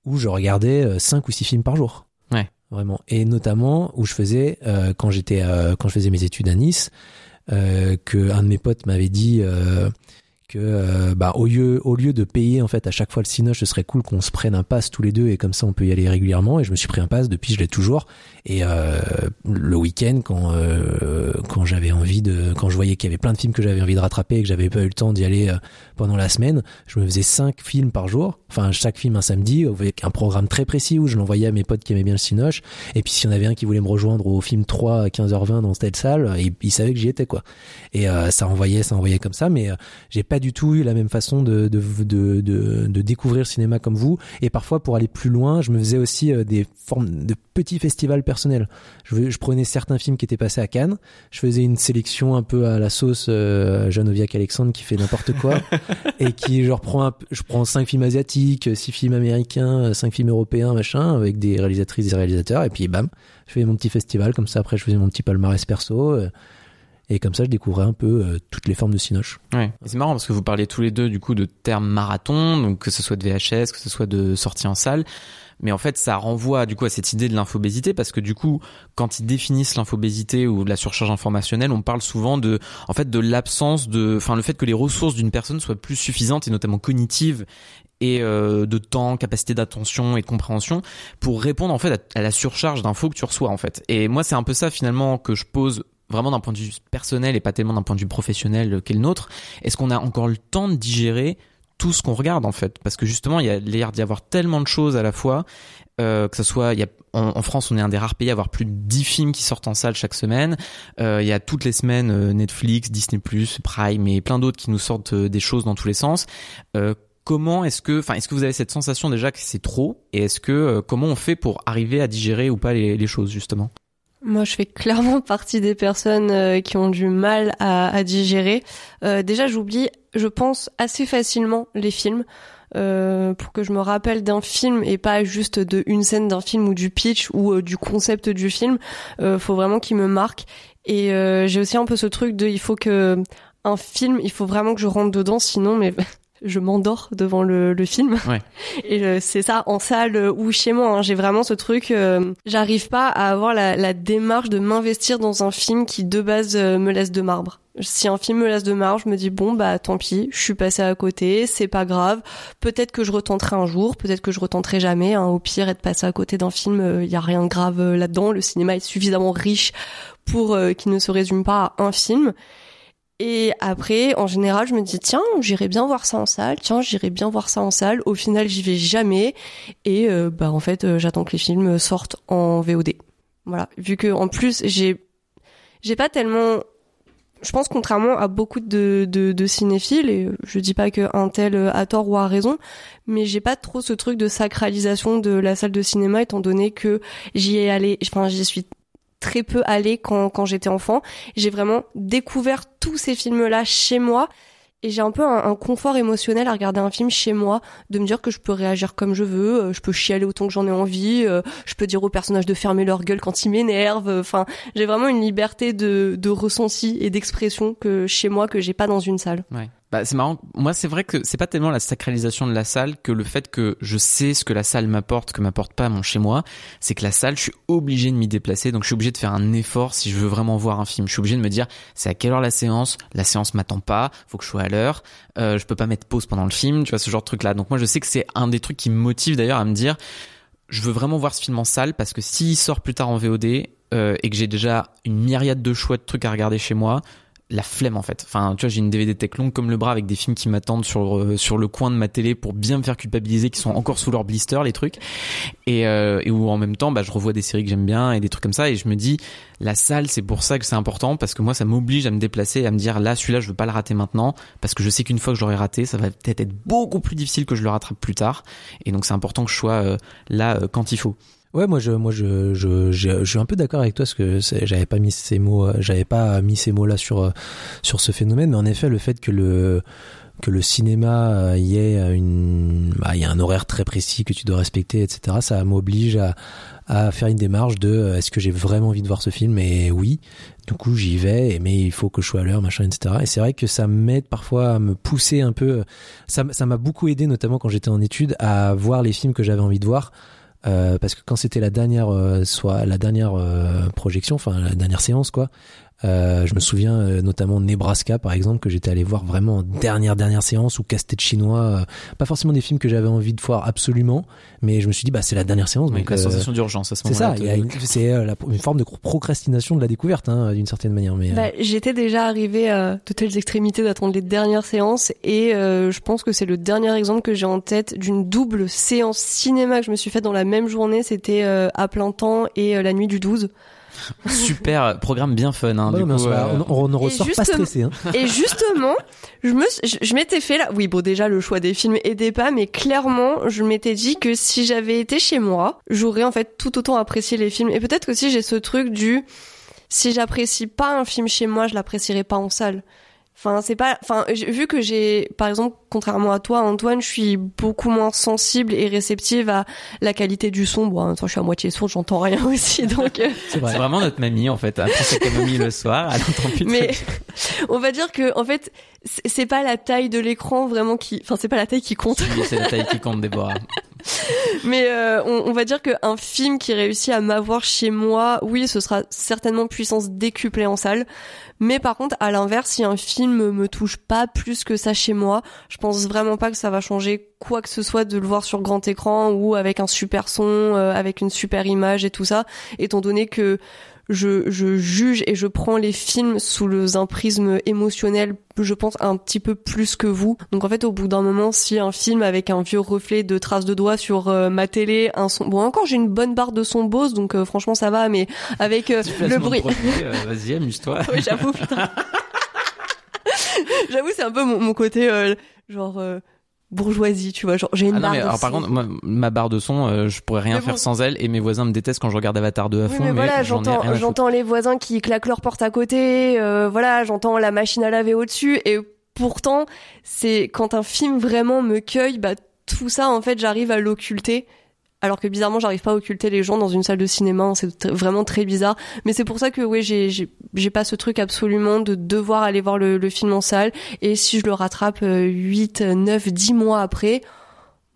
où je regardais 5 euh, ou 6 films par jour. Ouais. Vraiment. Et notamment où je faisais, euh, quand j'étais, euh, quand je faisais mes études à Nice, que un de mes potes m'avait dit que euh, bah au lieu au lieu de payer en fait à chaque fois le cinoche ce serait cool qu'on se prenne un pass tous les deux et comme ça on peut y aller régulièrement. Et je me suis pris un pass depuis je l'ai toujours. Et euh, le week-end quand euh, quand j'avais envie de quand je voyais qu'il y avait plein de films que j'avais envie de rattraper et que j'avais pas eu le temps d'y aller euh, pendant la semaine je me faisais cinq films par jour. Enfin chaque film un samedi avec un programme très précis où je l'envoyais à mes potes qui aimaient bien le cinoche. Et puis s'il y en avait un qui voulait me rejoindre au film 3 à 15h20 dans cette salle il, il savait que j'y étais quoi. Et ça envoyait ça envoyait comme ça. Mais j'ai pas du tout eu la même façon de, de, de, de, découvrir le cinéma comme vous. Et parfois, pour aller plus loin, je me faisais aussi euh, des formes de petits festivals personnels. Je, je prenais certains films qui étaient passés à Cannes. Je faisais une sélection un peu à la sauce euh, Alexandre qui fait n'importe quoi et qui je reprends je prends cinq films asiatiques, six films américains, cinq films européens, machin, avec des réalisatrices et réalisateurs. Et puis bam, je fais mon petit festival comme ça. Après, je faisais mon petit palmarès perso. Euh, et comme ça, je découvrais un peu euh, toutes les formes de Cinoche. Ouais. C'est marrant parce que vous parlez tous les deux du coup de termes marathon, donc que ce soit de VHS, que ce soit de sortie en salle. Mais en fait, ça renvoie du coup à cette idée de l'infobésité parce que du coup, quand ils définissent l'infobésité ou la surcharge informationnelle, on parle souvent de, en fait, de l'absence de, enfin, le fait que les ressources d'une personne soient plus suffisantes et notamment cognitives et euh, de temps, capacité d'attention et de compréhension pour répondre en fait à, à la surcharge d'infos que tu reçois en fait. Et moi, c'est un peu ça finalement que je pose vraiment d'un point de vue personnel et pas tellement d'un point de vue professionnel qu'est le nôtre, est-ce qu'on a encore le temps de digérer tout ce qu'on regarde en fait? Parce que justement, il y a l'air d'y avoir tellement de choses à la fois, euh, que ce soit, il y a, en, France, on est un des rares pays à avoir plus de 10 films qui sortent en salle chaque semaine. Euh, il y a toutes les semaines euh, Netflix, Disney+, Prime et plein d'autres qui nous sortent euh, des choses dans tous les sens. Euh, comment est-ce que, enfin, est-ce que vous avez cette sensation déjà que c'est trop? Et est-ce que comment on fait pour arriver à digérer ou pas les, les choses justement? Moi, je fais clairement partie des personnes euh, qui ont du mal à, à digérer. Euh, déjà, j'oublie, je pense, assez facilement les films. Euh, pour que je me rappelle d'un film et pas juste de une scène d'un film ou du pitch ou euh, du concept du film, euh, faut vraiment qu'il me marque. Et j'ai aussi un peu ce truc de, il faut que un film, il faut vraiment que je rentre dedans, sinon, mais je m'endors devant le, le film. Ouais. Et euh, c'est ça en salle ou chez moi. Hein, j'ai vraiment ce truc. Euh, j'arrive pas à avoir la, la démarche de m'investir dans un film qui de base euh, me laisse de marbre. Si un film me laisse de marbre, je me dis bon bah tant pis, je suis passé à côté, c'est pas grave. Peut-être que je retenterai un jour, peut-être que je retenterai jamais. Hein. Au pire, être passé à côté d'un film, il y a rien de grave là-dedans. Le cinéma est suffisamment riche pour qu'il ne se résume pas à un film. Et après, en général, je me dis tiens, j'irai bien voir ça en salle. Tiens, j'irai bien voir ça en salle. Au final, j'y vais jamais. Et euh, bah en fait, euh, j'attends que les films sortent en VOD. Voilà. Vu que en plus, j'ai j'ai pas tellement. Je pense contrairement à beaucoup de, cinéphiles, et je dis pas que un tel a tort ou a raison, mais j'ai pas trop ce truc de sacralisation de la salle de cinéma étant donné que j'y ai allé, enfin j'y suis très peu allée quand, quand j'étais enfant. J'ai vraiment découvert tous ces films-là chez moi. Et j'ai un peu un, un, confort émotionnel à regarder un film chez moi, de me dire que je peux réagir comme je veux, euh, je peux chialer autant que j'en ai envie, euh, je peux dire aux personnages de fermer leur gueule quand ils m'énervent. Enfin, j'ai vraiment une liberté de, de ressenti et d'expression que chez moi que j'ai pas dans une salle. Ouais. Bah, c'est marrant. Moi, c'est vrai que c'est pas tellement la sacralisation de la salle que le fait que je sais ce que la salle m'apporte, que m'apporte pas mon chez moi. C'est que la salle, je suis obligé de m'y déplacer, donc je suis obligé de faire un effort si je veux vraiment voir un film. Je suis obligé de me dire, c'est à quelle heure la séance? La séance m'attend pas, faut que je sois à l'heure. Euh, je peux pas mettre pause pendant le film, tu vois ce genre de truc là. Donc moi, je sais que c'est un des trucs qui me motive d'ailleurs à me dire, je veux vraiment voir ce film en salle parce que s'il sort plus tard en VOD euh, et que j'ai déjà une myriade de choix de trucs à regarder chez moi la flemme en fait. Enfin, tu vois, j'ai une DVD tech longue comme le bras avec des films qui m'attendent sur euh, sur le coin de ma télé pour bien me faire culpabiliser, qui sont encore sous leur blister les trucs, et, euh, et où en même temps, bah, je revois des séries que j'aime bien et des trucs comme ça, et je me dis la salle, c'est pour ça que c'est important parce que moi, ça m'oblige à me déplacer, à me dire là, celui-là, je veux pas le rater maintenant parce que je sais qu'une fois que je l'aurai raté, ça va peut-être être beaucoup plus difficile que je le rattrape plus tard, et donc c'est important que je sois euh, là quand il faut. Ouais, moi je moi je je je, je suis un peu d'accord avec toi parce que j'avais pas mis ces mots j'avais pas mis ces mots là sur sur ce phénomène mais en effet le fait que le que le cinéma y ait une bah, y a un horaire très précis que tu dois respecter etc ça m'oblige à à faire une démarche de est-ce que j'ai vraiment envie de voir ce film? Et oui. Du coup j'y vais mais il faut que je sois à l'heure machin etc et c'est vrai que ça m'aide parfois à me pousser un peu ça ça m'a beaucoup aidé notamment quand j'étais en études à voir les films que j'avais envie de voir. euh, parce que quand c'était la dernière euh, soit la dernière euh, projection enfin la dernière séance quoi euh, je me souviens euh, notamment Nebraska par exemple que j'étais allé voir vraiment en dernière dernière séance ou Casse-tête chinois euh, pas forcément des films que j'avais envie de voir absolument mais je me suis dit bah c'est la dernière séance oui, donc la sensation d'urgence à ce moment-là c'est ça te... c'est une, une, forme de procrastination de la découverte hein, d'une certaine manière mais bah, j'étais déjà arrivé à de telles extrémités d'attendre les dernières séances et je pense que c'est le dernier exemple que j'ai en tête d'une double séance cinéma que je me suis faite dans la même journée c'était à plein temps et la nuit du 12 Super programme bien fun. Hein, bah, du coup, euh... on, on, ne ressort pas stressé. Hein. Et justement, je me, je, je m'étais fait là. Oui, bon, déjà le choix des films aidait pas, mais clairement, je m'étais dit que si j'avais été chez moi, j'aurais en fait tout autant apprécié les films. Et peut-être aussi j'ai ce truc du si j'apprécie pas un film chez moi, je l'apprécierai pas en salle. Enfin, c'est pas. Enfin, vu que j'ai, par exemple, contrairement à toi, Antoine, je suis beaucoup moins sensible et réceptive à la qualité du son. Bon, en même temps, je suis à moitié sourde, j'entends rien aussi, donc. euh, C'est vraiment notre mamie en fait. Après sa camomille le soir, elle entend plus. de Mais on va dire que, en fait, c'est pas la taille de l'écran vraiment qui. Enfin, c'est pas la taille qui compte. C'est la taille qui compte, Déborah. Mais euh, on, on va dire qu'un film qui réussit à m'avoir chez moi, oui, ce sera certainement puissance décuplée en salle. Mais par contre, à l'inverse, si un film me touche pas plus que ça chez moi, je pense vraiment pas que ça va changer quoi que ce soit de le voir sur grand écran ou avec un super son, euh, avec une super image et tout ça, étant donné que je, je juge et je prends les films sous le, un prisme émotionnel, je pense un petit peu plus que vous. Donc en fait, au bout d'un moment, si un film avec un vieux reflet de traces de doigts sur euh, ma télé, un son, bon encore j'ai une bonne barre de son Bose, donc euh, franchement ça va, mais avec euh, le bruit. euh, Vas-y, amuse-toi. oui, j'avoue, putain. j'avoue, c'est un peu mon, mon côté euh, genre euh, bourgeoisie, tu vois. Genre j'ai une Ah non barre mais de alors par son. contre moi, ma barre de son euh, je pourrais rien Mais faire bon. sans elle et mes voisins me détestent quand je regarde Avatar 2 à Oui, fond mais voilà, j'en ai j'entends, j'entends les voisins qui claquent leur porte à côté, euh, voilà, j'entends la machine à laver au-dessus, et pourtant, c'est quand un film vraiment me cueille, bah tout ça, en fait, j'arrive à l'occulter. Alors que bizarrement, j'arrive pas à occulter les gens dans une salle de cinéma, hein, c'est vraiment très bizarre. Mais c'est pour ça que oui, j'ai, j'ai, pas ce truc absolument de devoir aller voir le, le film en salle. Et si je le rattrape euh, 8, 9, 10 mois après,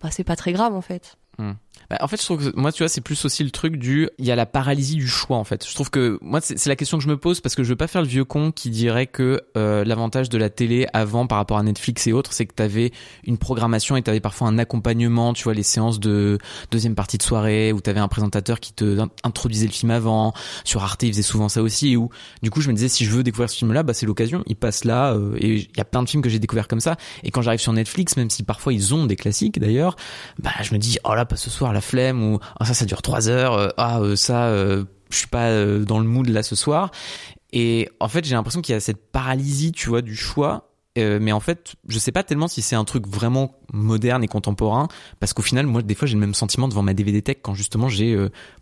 bah c'est pas très grave en fait. Bah, en fait, je trouve que moi, tu vois, c'est plus aussi le truc du, il y a la paralysie du choix, en fait. Je trouve que moi, c'est la question que je me pose parce que je veux pas faire le vieux con qui dirait que euh, l'avantage de la télé avant par rapport à Netflix et autres, c'est que t'avais une programmation et t'avais parfois un accompagnement, tu vois, les séances de deuxième partie de soirée où t'avais un présentateur qui te in- introduisait le film avant. Sur Arte, ils faisaient souvent ça aussi. Et du coup, je me disais, si je veux découvrir ce film-là, bah c'est l'occasion. Il passe là euh, et il y a plein de films que j'ai découvert comme ça. Et quand j'arrive sur Netflix, même si parfois ils ont des classiques d'ailleurs, bah je me dis oh là pas ce soir la flemme ou ah ça ça dure trois heures euh, ah euh, ça euh, je suis pas dans le mood là ce soir et en fait j'ai l'impression qu'il y a cette paralysie tu vois du choix mais en fait, je sais pas tellement si c'est un truc vraiment moderne et contemporain, parce qu'au final, moi, des fois, j'ai le même sentiment devant ma DVD tech quand justement j'ai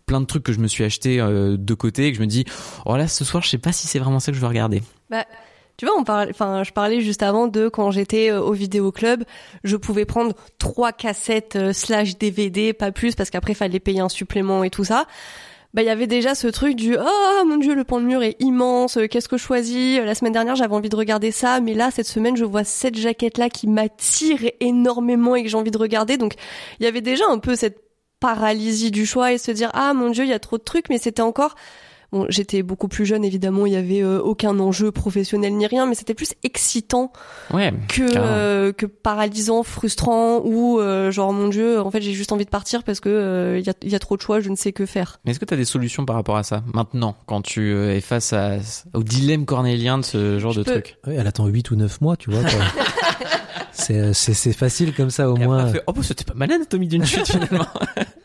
plein de trucs que je me suis acheté de côté et que je me dis, oh là, ce soir, je sais pas si c'est vraiment ça que je veux regarder. Bah, tu vois, on parle, enfin, je parlais juste avant de quand j'étais euh, au vidéo club, je pouvais prendre trois cassettes euh, slash DVD, pas plus, parce qu'après, fallait payer un supplément et tout ça. Bah il y avait déjà ce truc du oh mon dieu le pan de mur est immense euh, qu'est-ce que je choisis? La semaine dernière j'avais envie de regarder ça mais là cette semaine je vois cette jaquette là qui m'attire énormément et que j'ai envie de regarder. Donc il y avait déjà un peu cette paralysie du choix et se dire ah mon dieu il y a trop de trucs mais c'était encore Bon, j'étais beaucoup plus jeune, évidemment, il y avait euh, aucun enjeu professionnel ni rien, mais c'était plus excitant Ouais. que euh, que paralysant, frustrant ou euh, genre mon dieu, en fait j'ai juste envie de partir parce que euh, il y, a, il y a trop de choix, je ne sais que faire. Mais est-ce que tu as des solutions par rapport à ça maintenant, quand tu euh, es face à, au dilemme cornélien de ce genre Je de peux- truc? Ouais, elle attend 8 ou 9 mois, tu vois. quoi. c'est, c'est, c'est facile comme ça au Et après, moins. elle fait, oh bah c'était pas mal l'anatomie d'une chute finalement.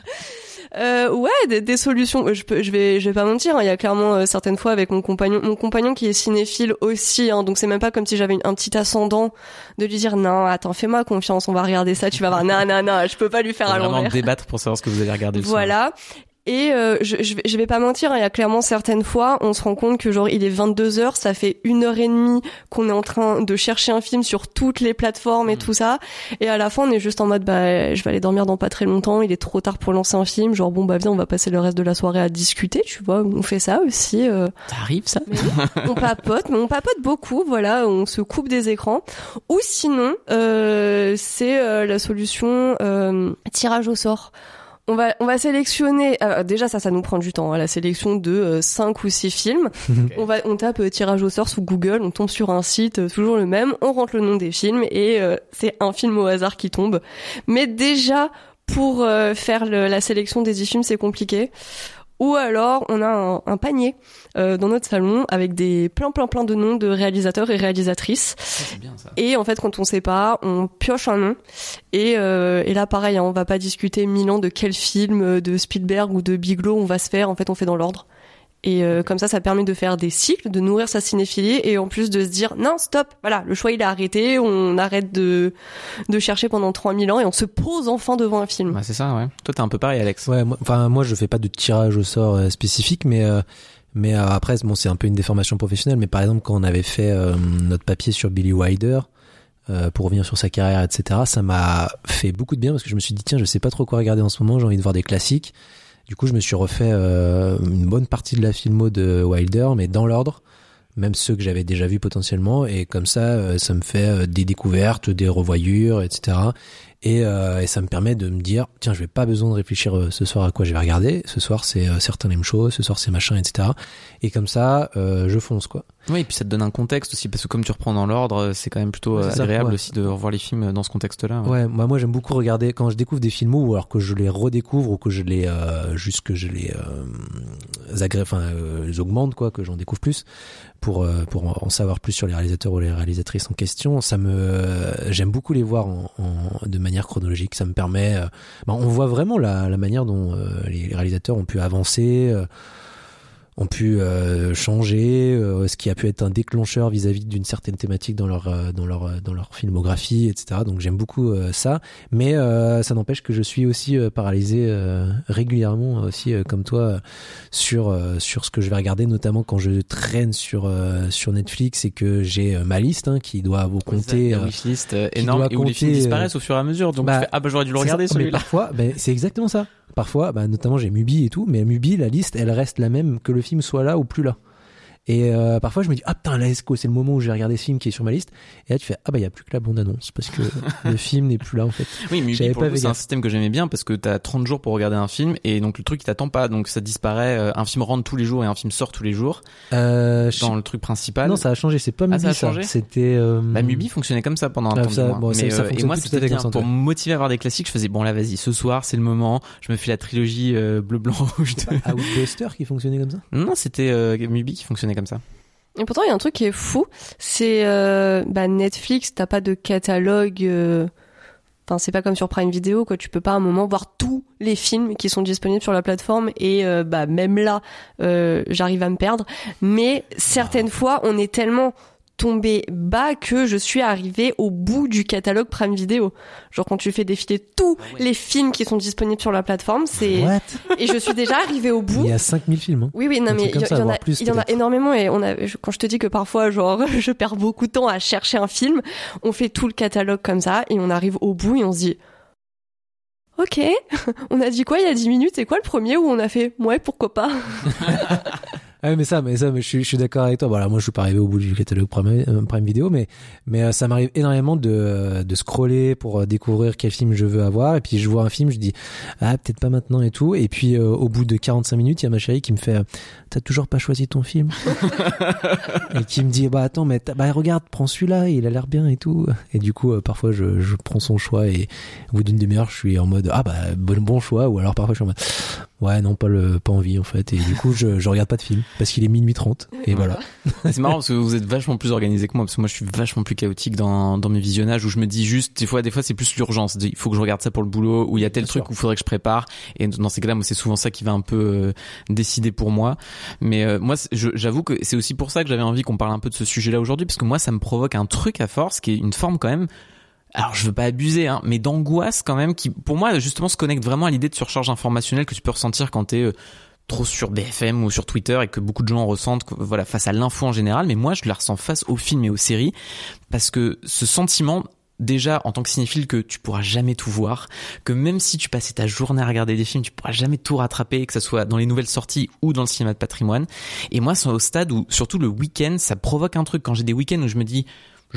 Euh, ouais, des, des solutions. Je peux, je vais, je vais pas mentir. hein, Il y a clairement euh, certaines fois avec mon compagnon, mon compagnon qui est cinéphile aussi. Hein, donc c'est même pas comme si j'avais un petit ascendant de lui dire non, attends, fais-moi confiance, on va regarder ça. Tu vas voir, non, non, non, je peux pas lui faire à vraiment l'envers. débattre pour savoir ce que vous allez regarder le soir. Et euh, je, je, vais- je vais pas mentir, hein, il y a clairement certaines fois, on se rend compte que genre il est 22 heures, ça fait une heure et demie qu'on est en train de chercher un film sur toutes les plateformes et tout ça, et à la fin on est juste en mode bah je vais aller dormir dans pas très longtemps, il est trop tard pour lancer un film, genre bon bah viens on va passer le reste de la soirée à discuter, tu vois, on fait ça aussi. euh, Ça arrive ça mais on papote, mais on papote beaucoup, voilà, on se coupe des écrans. Ou sinon, euh, c'est euh, la solution euh, tirage au sort. On va, on va sélectionner. euh, déjà, ça, ça nous prend du temps. hein, la sélection de euh, cinq ou six films. On va, on tape euh, tirage au sort sous Google. On tombe sur un site euh, toujours le même. On rentre le nom des films et euh, c'est un film au hasard qui tombe. Mais déjà, pour euh, faire le- la sélection des dix films, c'est compliqué. Ou alors, on a un, un panier euh, dans notre salon avec des plein plein plein de noms de réalisateurs et réalisatrices. Bien ça. Et en fait, quand on sait pas, on pioche un nom. Et, euh, et là, pareil, hein, on va pas discuter mille ans de quel film euh, de Spielberg ou de Bigelow on va se faire. En fait, on fait dans l'ordre. Et euh, comme ça, ça permet de faire des cycles, de nourrir sa cinéphilie et en plus de se dire non, stop, voilà, le choix il est arrêté, on arrête de de chercher pendant 3000 ans et on se pose enfin devant un film. Bah, c'est ça, ouais. Toi, t'es un peu pareil, Alex. Ouais, moi, enfin moi je fais pas de tirage au sort euh, spécifique, mais euh, mais euh, après bon c'est un peu une déformation professionnelle. Mais par exemple quand on avait fait euh, notre papier sur Billy Wilder euh, pour revenir sur sa carrière, etc. Ça m'a fait beaucoup de bien parce que je me suis dit tiens je sais pas trop quoi regarder en ce moment, j'ai envie de voir des classiques. Du coup je me suis refait euh, une bonne partie de la filmo de Wilder, mais dans l'ordre. Même ceux que j'avais déjà vus potentiellement, et comme ça, euh, ça me fait euh, des découvertes, des revoyures, etc. Et, euh, et ça me permet de me dire, tiens, je vais pas besoin de réfléchir euh, ce soir à quoi je vais regarder. Ce soir, c'est euh, certains aiment chaud, ce soir, c'est machin, etc. Et comme ça, euh, je fonce, quoi. Oui, et puis ça te donne un contexte aussi, parce que comme tu reprends dans l'ordre, c'est quand même plutôt euh, ça, agréable ouais. aussi de revoir les films dans ce contexte-là. ouais. Ouais, moi, moi j'aime beaucoup regarder quand je découvre des films ou alors que je les redécouvre ou que je les euh, juste que je les euh, agré- enfin euh, les augmente quoi, que j'en découvre plus pour euh, pour en savoir plus sur les réalisateurs ou les réalisatrices en question. Ça me j'aime beaucoup les voir en, en- de manière chronologique. Ça me permet, euh, ben, on voit vraiment la, la manière dont euh, les réalisateurs ont pu avancer. Ont pu euh, changer, euh, ce qui a pu être un déclencheur vis-à-vis d'une certaine thématique dans leur euh, dans leur euh, dans leur filmographie, etc. Donc j'aime beaucoup euh, ça, mais euh, ça n'empêche que je suis aussi euh, paralysé euh, régulièrement aussi euh, comme toi sur euh, sur ce que je vais regarder, notamment quand je traîne sur euh, sur Netflix et que j'ai ma liste hein, qui doit vous compter. Euh, wishlist énorme et où les films compter, disparaissent au fur et à mesure. Donc bah, fais, ah bah j'aurais dû le regarder celui-là. parfois, ben, c'est exactement ça. Parfois, bah, notamment j'ai Mubi et tout, mais Mubi, la liste, elle reste la même que le film soit là ou plus là. Et euh, parfois, je me dis, ah putain, là, c'est le moment où j'ai regardé ce film qui est sur ma liste Et là, tu fais, ah bah, il y a plus que la bande-annonce, parce que le film n'est plus là, en fait. Oui, mais c'est un système que j'aimais bien parce que t'as 30 jours pour regarder un film et donc le truc il t'attend pas. Donc ça disparaît, euh, un film rentre tous les jours et un film sort tous les jours Euh, dans le truc principal. Non, ça a changé, c'est pas Ah, Mubi, ça a ça. changé C'était... Euh... Bah, Mubi fonctionnait comme ça pendant un Ah, temps. ça- bon, ça- mais, ça euh, et fonctionne moi, c'était bien. ça, Pour me motiver à voir des classiques, je faisais bon là, vas-y, ce soir, c'est le moment. Je me fais la trilogie euh, bleu, blanc, rouge. De... Outbuster qui fonctionnait comme ça? Non, c'était Mubi qui fonctionnait ça. Et pourtant, il y a un truc qui est fou, c'est euh, bah, Netflix, t'as pas de catalogue. euh, Enfin, c'est pas comme sur Prime Video, quoi. Tu peux pas à un moment voir tous les films qui sont disponibles sur la plateforme. Et euh, bah même là, j'arrive à me perdre. Mais certaines fois, on est tellement tombé bas que je suis arrivée au bout du catalogue Prime Video. Genre quand tu fais défiler tous les films qui sont disponibles sur la plateforme, c'est What? et je suis déjà arrivée au bout. Il y a 5000 films. hein. Oui, oui, non, Un mais il y, ça, il y en a, plus, il y en a peut-être. énormément et on a, je- quand je te dis que parfois, genre, je perds beaucoup de temps à chercher un film, on fait tout le catalogue comme ça et on arrive au bout et on se dit, ok, on a dit quoi il y a 10 minutes, c'est quoi le premier où on a fait, ouais, pourquoi pas? Ah, mais ça, mais ça, mais je suis, je suis d'accord avec toi. Voilà, moi, je suis pas arrivé au bout du catalogue Prime, euh, Prime Video, mais, mais euh, ça m'arrive énormément de, euh, de scroller pour découvrir quel film je veux avoir. Et puis, je vois un film, je dis, ah, peut-être pas maintenant et tout. Et puis, euh, au bout de 45 minutes, il y a ma chérie qui me fait, t'as toujours pas choisi ton film? et qui me dit, bah, attends, mais, bah, regarde, prends celui-là, il a l'air bien et tout. Et du coup, euh, parfois, je, je prends son choix et au bout d'une demi-heure, je suis en mode, ah, bah, bon, bon choix. Ou alors, parfois, je suis en mode, ouais, non, pas le, pas envie, en fait. Et du coup, je, je regarde pas de film parce qu'il est minuit 30. Et voilà. C'est marrant parce que vous êtes vachement plus organisé que moi parce que moi je suis vachement plus chaotique dans, dans mes visionnages où je me dis juste des fois des fois c'est plus l'urgence il faut que je regarde ça pour le boulot ou il y a tel Bien truc où il faudrait que je prépare et dans ces cas-là moi c'est souvent ça qui va un peu euh, décider pour moi mais euh, moi j'avoue que c'est aussi pour ça que j'avais envie qu'on parle un peu de ce sujet-là aujourd'hui parce que moi ça me provoque un truc à force qui est une forme quand même alors je veux pas abuser hein, mais d'angoisse quand même qui pour moi justement se connecte vraiment à l'idée de surcharge informationnelle que tu peux ressentir quand t'es euh, trop sur BFM ou sur Twitter et que beaucoup de gens ressentent voilà face à l'info en général. Mais moi je la ressens face aux films et aux séries parce que ce sentiment déjà en tant que cinéphile que tu pourras jamais tout voir que même si tu passais ta journée à regarder des films tu pourras jamais tout rattraper que ça soit dans les nouvelles sorties ou dans le cinéma de patrimoine. Et moi c'est au stade où surtout le week-end ça provoque un truc. Quand j'ai des week-ends où je me dis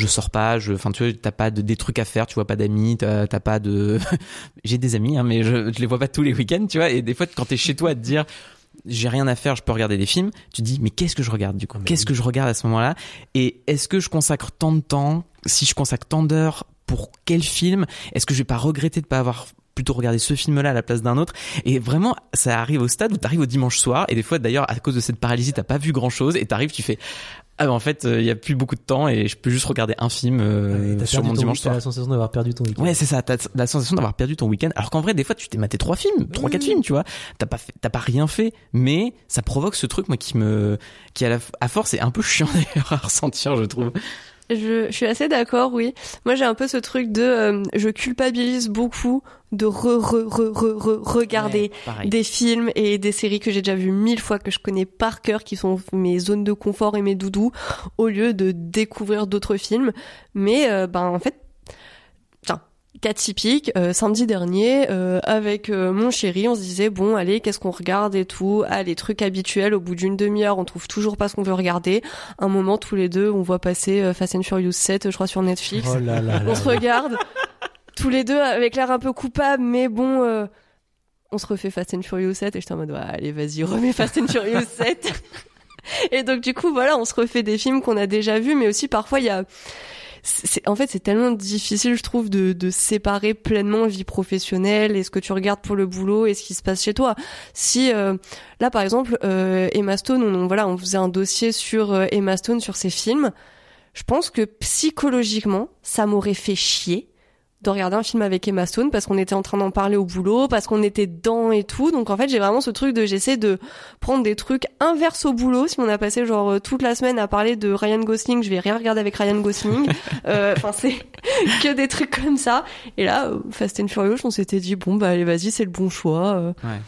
je sors pas, je, enfin tu vois, t'as pas de, des trucs à faire, tu vois pas d'amis, t'as t'as pas de, j'ai des amis, hein, mais je, je les vois pas tous les week-ends, tu vois, et des fois quand t'es chez toi à te dire, j'ai rien à faire, je peux regarder des films, tu te dis, mais qu'est-ce que je regarde du coup? Qu'est-ce que je regarde à ce moment-là? Et est-ce que je consacre tant de temps Si je consacre tant d'heures pour quel film? Est-ce que je vais pas regretter de pas avoir plutôt regardé ce film-là à la place d'un autre? Et vraiment, ça arrive au stade où t'arrives au dimanche soir, et des fois d'ailleurs, à cause de cette paralysie, t'as pas vu grand-chose, et t'arrives, tu fais, ah ben en fait, il y a plus beaucoup de temps, et je peux juste regarder un film euh, T'as sur mon dimanche t'as soir. la sensation d'avoir perdu ton week-end. Ouais, c'est ça. T'as la sensation d'avoir perdu ton week-end. Alors qu'en vrai, des fois, tu t'es maté trois films, trois, quatre films, tu vois. T'as pas fait, t'as pas rien fait, mais ça provoque ce truc, moi, qui me, qui à la, à force est un peu chiant d'ailleurs à ressentir, je trouve. Je, je suis assez d'accord, oui. Moi, j'ai un peu ce truc de, euh, je culpabilise beaucoup de re, re, re, re, re- regarder Ouais, des films et des séries que j'ai déjà vues mille fois, que je connais par cœur, qui sont mes zones de confort et mes doudous, au lieu de découvrir d'autres films. Mais, euh, ben, en fait, cas typique, euh, samedi dernier, euh, avec euh, mon chéri, on se disait, bon, allez, qu'est-ce qu'on regarde et tout. Ah, les trucs habituels, au bout d'une demi-heure, on trouve toujours pas ce qu'on veut regarder. Un moment, tous les deux, on voit passer euh, Fast and Furious 7, je crois, sur Netflix. Oh là là là on se regarde, tous les deux avec l'air un peu coupable, mais bon, euh, on se refait Fast and Furious 7 et j'étais en mode, ouais, allez, vas-y, remets Fast and Furious 7. et donc, du coup, voilà, on se refait des films qu'on a déjà vus, mais aussi parfois, il y a, c'est, en fait, c'est tellement difficile, je trouve, de, de séparer pleinement vie professionnelle et ce que tu regardes pour le boulot et ce qui se passe chez toi. Si, euh, là, par exemple, euh, Emma Stone, on, voilà, on faisait un dossier sur euh, Emma Stone, sur ses films. Je pense que psychologiquement, ça m'aurait fait chier de regarder un film avec Emma Stone parce qu'on était en train d'en parler au boulot, parce qu'on était dedans et tout. Donc en fait, j'ai vraiment ce truc de j'essaie de prendre des trucs inverses au boulot. Si on a passé genre euh, toute la semaine à parler de Ryan Gosling, je vais rien regarder avec Ryan Gosling. Euh, Enfin, c'est que des trucs comme ça. Et là, euh, Fast and Furious, on s'était dit bon bah allez vas-y, c'est le bon choix. Ouais.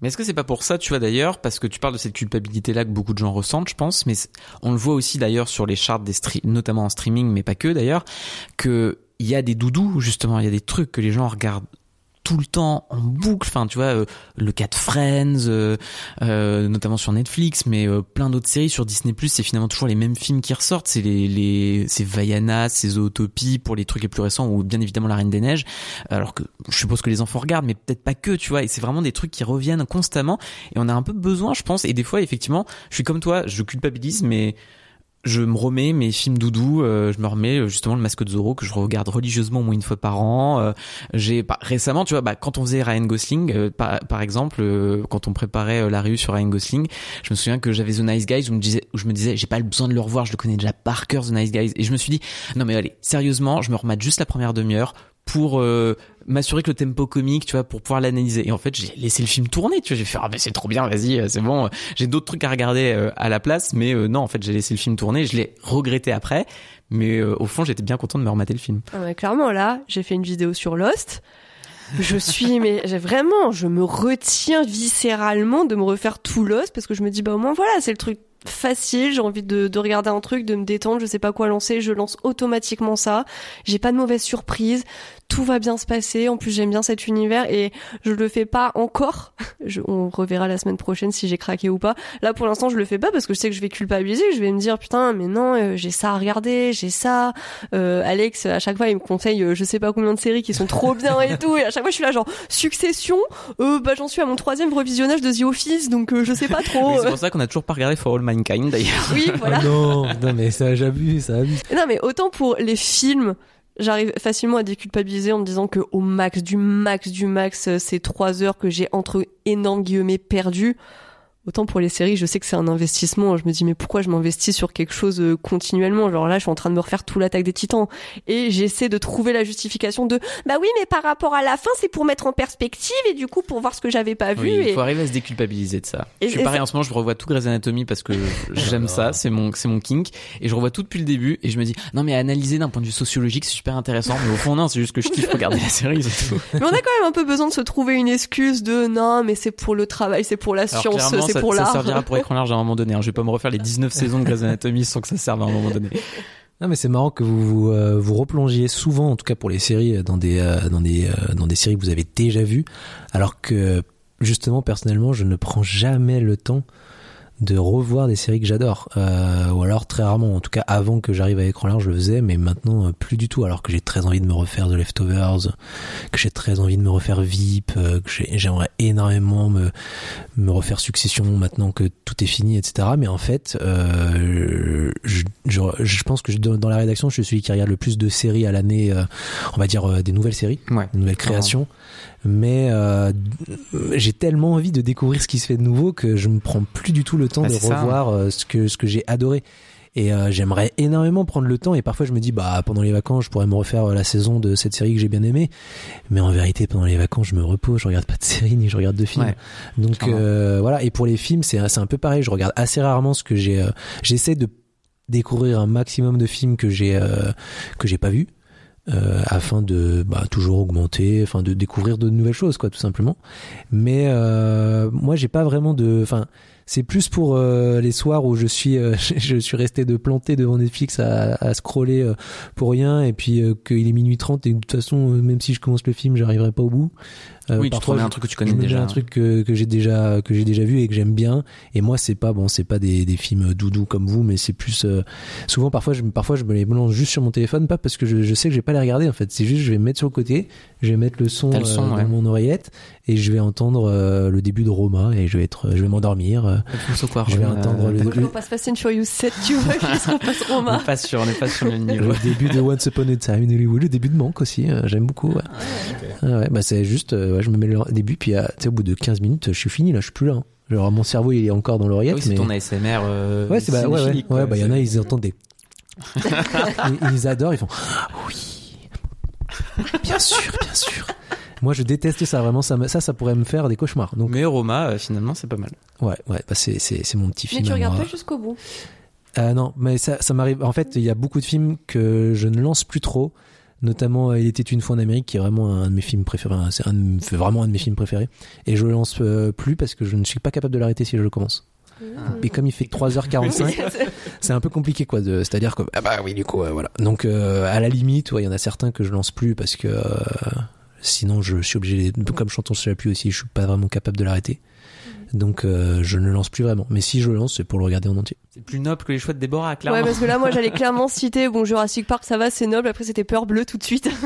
Mais est-ce que c'est pas pour ça, tu vois d'ailleurs, parce que tu parles de cette culpabilité-là que beaucoup de gens ressentent, je pense, mais on le voit aussi d'ailleurs sur les charts des notamment en streaming, mais pas que d'ailleurs, que il y a des doudous justement, il y a des trucs que les gens regardent tout le temps en boucle. Enfin, tu vois, euh, le cas de Friends, euh, euh, notamment sur Netflix, mais euh, plein d'autres séries sur Disney+. C'est finalement toujours les mêmes films qui ressortent. C'est les, les, c'est Vaiana, c'est Zootopie pour les trucs les plus récents, ou bien évidemment La Reine des Neiges. Alors que je suppose que les enfants regardent, mais peut-être pas que, tu vois. Et c'est vraiment des trucs qui reviennent constamment. Et on a un peu besoin, je pense. Et des fois, effectivement, je suis comme toi, je culpabilise, mais je me remets mes films doudou, euh, je me remets euh, justement le masque de Zorro que je regarde religieusement au moins une fois par an. Euh, j'ai récemment, tu vois, bah, quand on faisait Ryan Gosling, euh, par, exemple, quand on préparait la revue sur Ryan Gosling, je me souviens que j'avais The Nice Guys où, me disais, je me disais, j'ai pas besoin de le revoir, je le connais déjà par cœur The Nice Guys, et je me suis dit, non mais allez, sérieusement, je me remate juste la première demi-heure pour euh, m'assurer que le tempo comique, tu vois, pour pouvoir l'analyser. Et en fait, j'ai laissé le film tourner, tu vois. J'ai fait ah ben c'est trop bien, vas-y, euh, c'est bon. J'ai d'autres trucs à regarder euh, à la place, mais euh, non, en fait, j'ai laissé le film tourner. Je l'ai regretté après, mais euh, au fond, j'étais bien content de me remater le film. Ah ouais, clairement, là, j'ai fait une vidéo sur Lost. Je suis, mais j'ai vraiment, je me retiens viscéralement de me refaire tout Lost parce que je me dis, bah au moins voilà, c'est le truc facile, j'ai envie de, de regarder un truc, de me détendre, je sais pas quoi lancer, je lance automatiquement ça. J'ai pas de mauvaise surprise, tout va bien se passer. En plus, j'aime bien cet univers et je le fais pas encore. Je, on reverra la semaine prochaine si j'ai craqué ou pas. Là, pour l'instant, je le fais pas parce que je sais que je vais culpabiliser. Je vais me dire putain, mais non, euh, j'ai ça à regarder, j'ai ça. Euh, Alex, à chaque fois, il me conseille, euh, je sais pas combien de séries qui sont trop bien et tout. Et à chaque fois, je suis là genre Succession. Euh, bah, j'en suis à mon troisième revisionnage de The Office, donc euh, je sais pas trop. Mais c'est pour ça qu'on a toujours pas regardé For All Mankind d'ailleurs. Oui, voilà. Oh non, non, mais ça, j'abuse, ça abuse. Non, mais autant pour les films, j'arrive facilement à déculpabiliser en me disant que au max du max du max, euh, c'est trois heures que j'ai entre énormes guillemets perdu. Autant pour les séries, je sais que c'est un investissement. Je me dis mais pourquoi je m'investis sur quelque chose euh, continuellement? Genre là, je suis en train de me refaire tout l'attaque des Titans et j'essaie de trouver la justification de bah oui, mais par rapport à la fin, c'est pour mettre en perspective et du coup pour voir ce que j'avais pas vu. Oui, il et... faut arriver à se déculpabiliser de ça. Et- je suis pareil en ce moment, je revois tout Grey's Anatomy parce que j'aime ça, c'est mon c'est mon kink et je revois tout depuis le début et je me dis non mais analyser d'un point de vue sociologique, c'est super intéressant mais au fond non, c'est juste que je kiffe regarder la série, c'est tout. Mais on a quand même un peu besoin de se trouver une excuse de non, mais c'est pour le travail, c'est pour la Alors, science, ça, pour ça l'art. servira pour écran large à un moment donné. hein. Je vais pas me refaire les 19 saisons de Grey's Anatomy sans que ça serve à un moment donné. Non mais c'est marrant que vous vous, euh, vous replongiez souvent, en tout cas pour les séries, dans des euh, dans des euh, dans des séries que vous avez déjà vues, alors que justement personnellement je ne prends jamais le temps de revoir des séries que j'adore, euh, ou alors très rarement. En tout cas avant que j'arrive à écran large je le faisais, mais maintenant euh, plus du tout. Alors que j'ai très envie de me refaire The Leftovers, que j'ai très envie de me refaire VIP, euh, que j'ai- j'aimerais énormément me me refaire Succession maintenant que tout est fini, etc. Mais en fait, euh, je, je, je pense que je- dans la rédaction, je suis celui qui regarde le plus de séries à l'année, euh, on va dire des nouvelles séries, Ouais. des nouvelles créations. Mais euh, j'ai tellement envie de découvrir ce qui se fait de nouveau que je me prends plus du tout le temps Ah, de ça, revoir euh, ce que ce que j'ai adoré. Et euh, j'aimerais énormément prendre le temps. Et parfois, je me dis, bah pendant les vacances, je pourrais me refaire euh, la saison de cette série que j'ai bien aimée. Mais en vérité, pendant les vacances, je me repose, je regarde pas de série ni je regarde de films. Ouais. Donc euh, voilà. Et pour les films, c'est c'est un peu pareil. Je regarde assez rarement ce que j'ai. euh, J'essaie de découvrir un maximum de films que j'ai euh, que j'ai pas vus. Euh, afin de bah, toujours augmenter, afin de découvrir de nouvelles choses, quoi, tout simplement. Mais euh, moi, j'ai pas vraiment de, enfin, c'est plus pour euh, les soirs où je suis, euh, je suis resté de planter devant Netflix à, à scroller euh, pour rien, et puis euh, qu'il est minuit 30 et de toute façon, même si je commence le film, j'arriverai pas au bout. Euh, oui, tu parfois, je- un truc que tu je connais me mets déjà. un truc que, que j'ai déjà que j'ai déjà vu et que j'aime bien et moi c'est pas bon c'est pas des, des films doudou comme vous mais c'est plus euh, souvent parfois je parfois je me les lance juste sur mon téléphone pas parce que je, je sais que je vais pas les regarder en fait c'est juste je vais me mettre sur le côté je vais mettre le son, le son, euh, ouais. dans mon oreillette et je vais entendre euh, le début de Roma et je vais être je vais m'endormir euh, je vais euh, entendre le, On le- passe Fast and Furious 7, tu vois, qu'on passe On Roma. n'est pas sûr, on n'est pas sur le niveau. le début de Once Upon a Time in Hollywood le début de Manque aussi euh, j'aime beaucoup ouais. Ah ouais, bah c'est juste euh, ouais, je me mets le début puis euh, tu sais au bout de 15 minutes je suis fini là je suis plus là hein. genre mon cerveau il est encore dans Ah l'oreillette oui, c'est mais ton ASMR. Euh, Ouais, c'est bah, ouais, ouais, cinéphilique, ouais, quoi. bah, il y en a, ils entendent des. ils, ils adorent, ils font oui. Bien sûr, bien sûr. Moi, je déteste ça, vraiment, ça, ça, ça pourrait me faire des cauchemars. Donc, Mais Roma, euh, finalement, c'est pas mal. ouais, ouais, bah, c'est, mon petit Mais film. tu à regardes pas jusqu'au bout? Euh, non, mais ça, ça m'arrive. En fait, il y a beaucoup de films que je ne lance plus trop. Notamment, euh, Il était une fois en Amérique, qui est vraiment un de mes films préférés. C'est vraiment un de mes films préférés. Et je le lance euh, plus parce que je ne suis pas capable de l'arrêter si je le commence. Et comme il fait que 3h45, c'est un peu compliqué quoi de c'est à dire que ah bah oui du coup euh, voilà donc euh, à la limite ouais, il y en a certains que je lance plus parce que euh, sinon je suis obligé comme chanton sur la pluie aussi je suis pas vraiment capable de l'arrêter donc euh, je ne le lance plus vraiment mais si je le lance c'est pour le regarder en entier C'est plus noble que les choix de Déborah, clairement. Ouais, parce que là, moi, j'allais clairement citer, bon, Jurassic Park, ça va, c'est noble. Après, c'était Peur Bleue tout de suite.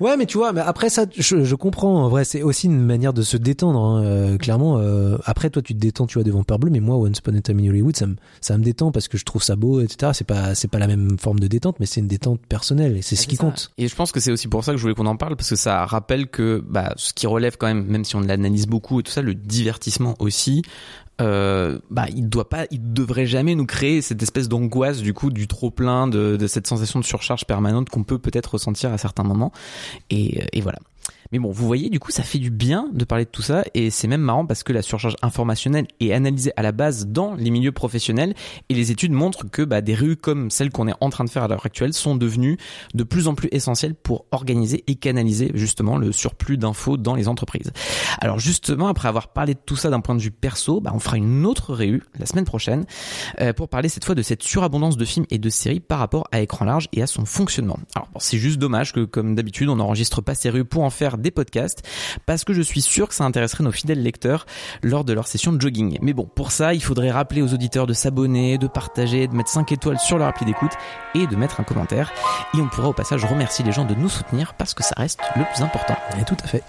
ouais mais tu vois mais après ça je, je comprends en vrai c'est aussi une manière de se détendre hein, euh, clairement euh, après toi tu te détends tu vois devant Peur Bleu mais moi Once Upon a Time in Hollywood ça me ça me détend parce que je trouve ça beau etc c'est pas c'est pas la même forme de détente mais c'est une détente personnelle et c'est ce qui ça. compte Et je pense que c'est aussi pour ça que je voulais qu'on en parle parce que ça rappelle que bah, ce qui relève quand même, même si on l'analyse beaucoup et tout ça, le divertissement aussi. euh, bah il doit pas, il devrait jamais nous créer cette espèce d'angoisse du coup du trop plein de, cette sensation de surcharge permanente qu'on peut peut-être ressentir à certains moments. Et voilà. Mais bon, vous voyez, du coup, ça fait du bien de parler de tout ça, et c'est même marrant parce que la surcharge informationnelle est analysée à la base dans les milieux professionnels, et les études montrent que bah, des rues comme celles qu'on est en train de faire à l'heure actuelle sont devenues de plus en plus essentielles pour organiser et canaliser justement le surplus d'infos dans les entreprises. Alors justement, après avoir parlé de tout ça d'un point de vue perso, bah, on fera une autre réu la semaine prochaine euh, pour parler cette fois de cette surabondance de films et de séries par rapport à écran large et à son fonctionnement. Alors bon, c'est juste dommage que comme d'habitude on n'enregistre pas ces rues pour en faire des podcasts parce que je suis sûr que ça intéresserait nos fidèles lecteurs lors de leur session de jogging. Mais bon, pour ça, il faudrait rappeler aux auditeurs de s'abonner, de partager, de mettre 5 étoiles sur leur appli d'écoute et de mettre un commentaire. Et on pourra au passage remercier les gens de nous soutenir parce que ça reste le plus important. Et tout à fait.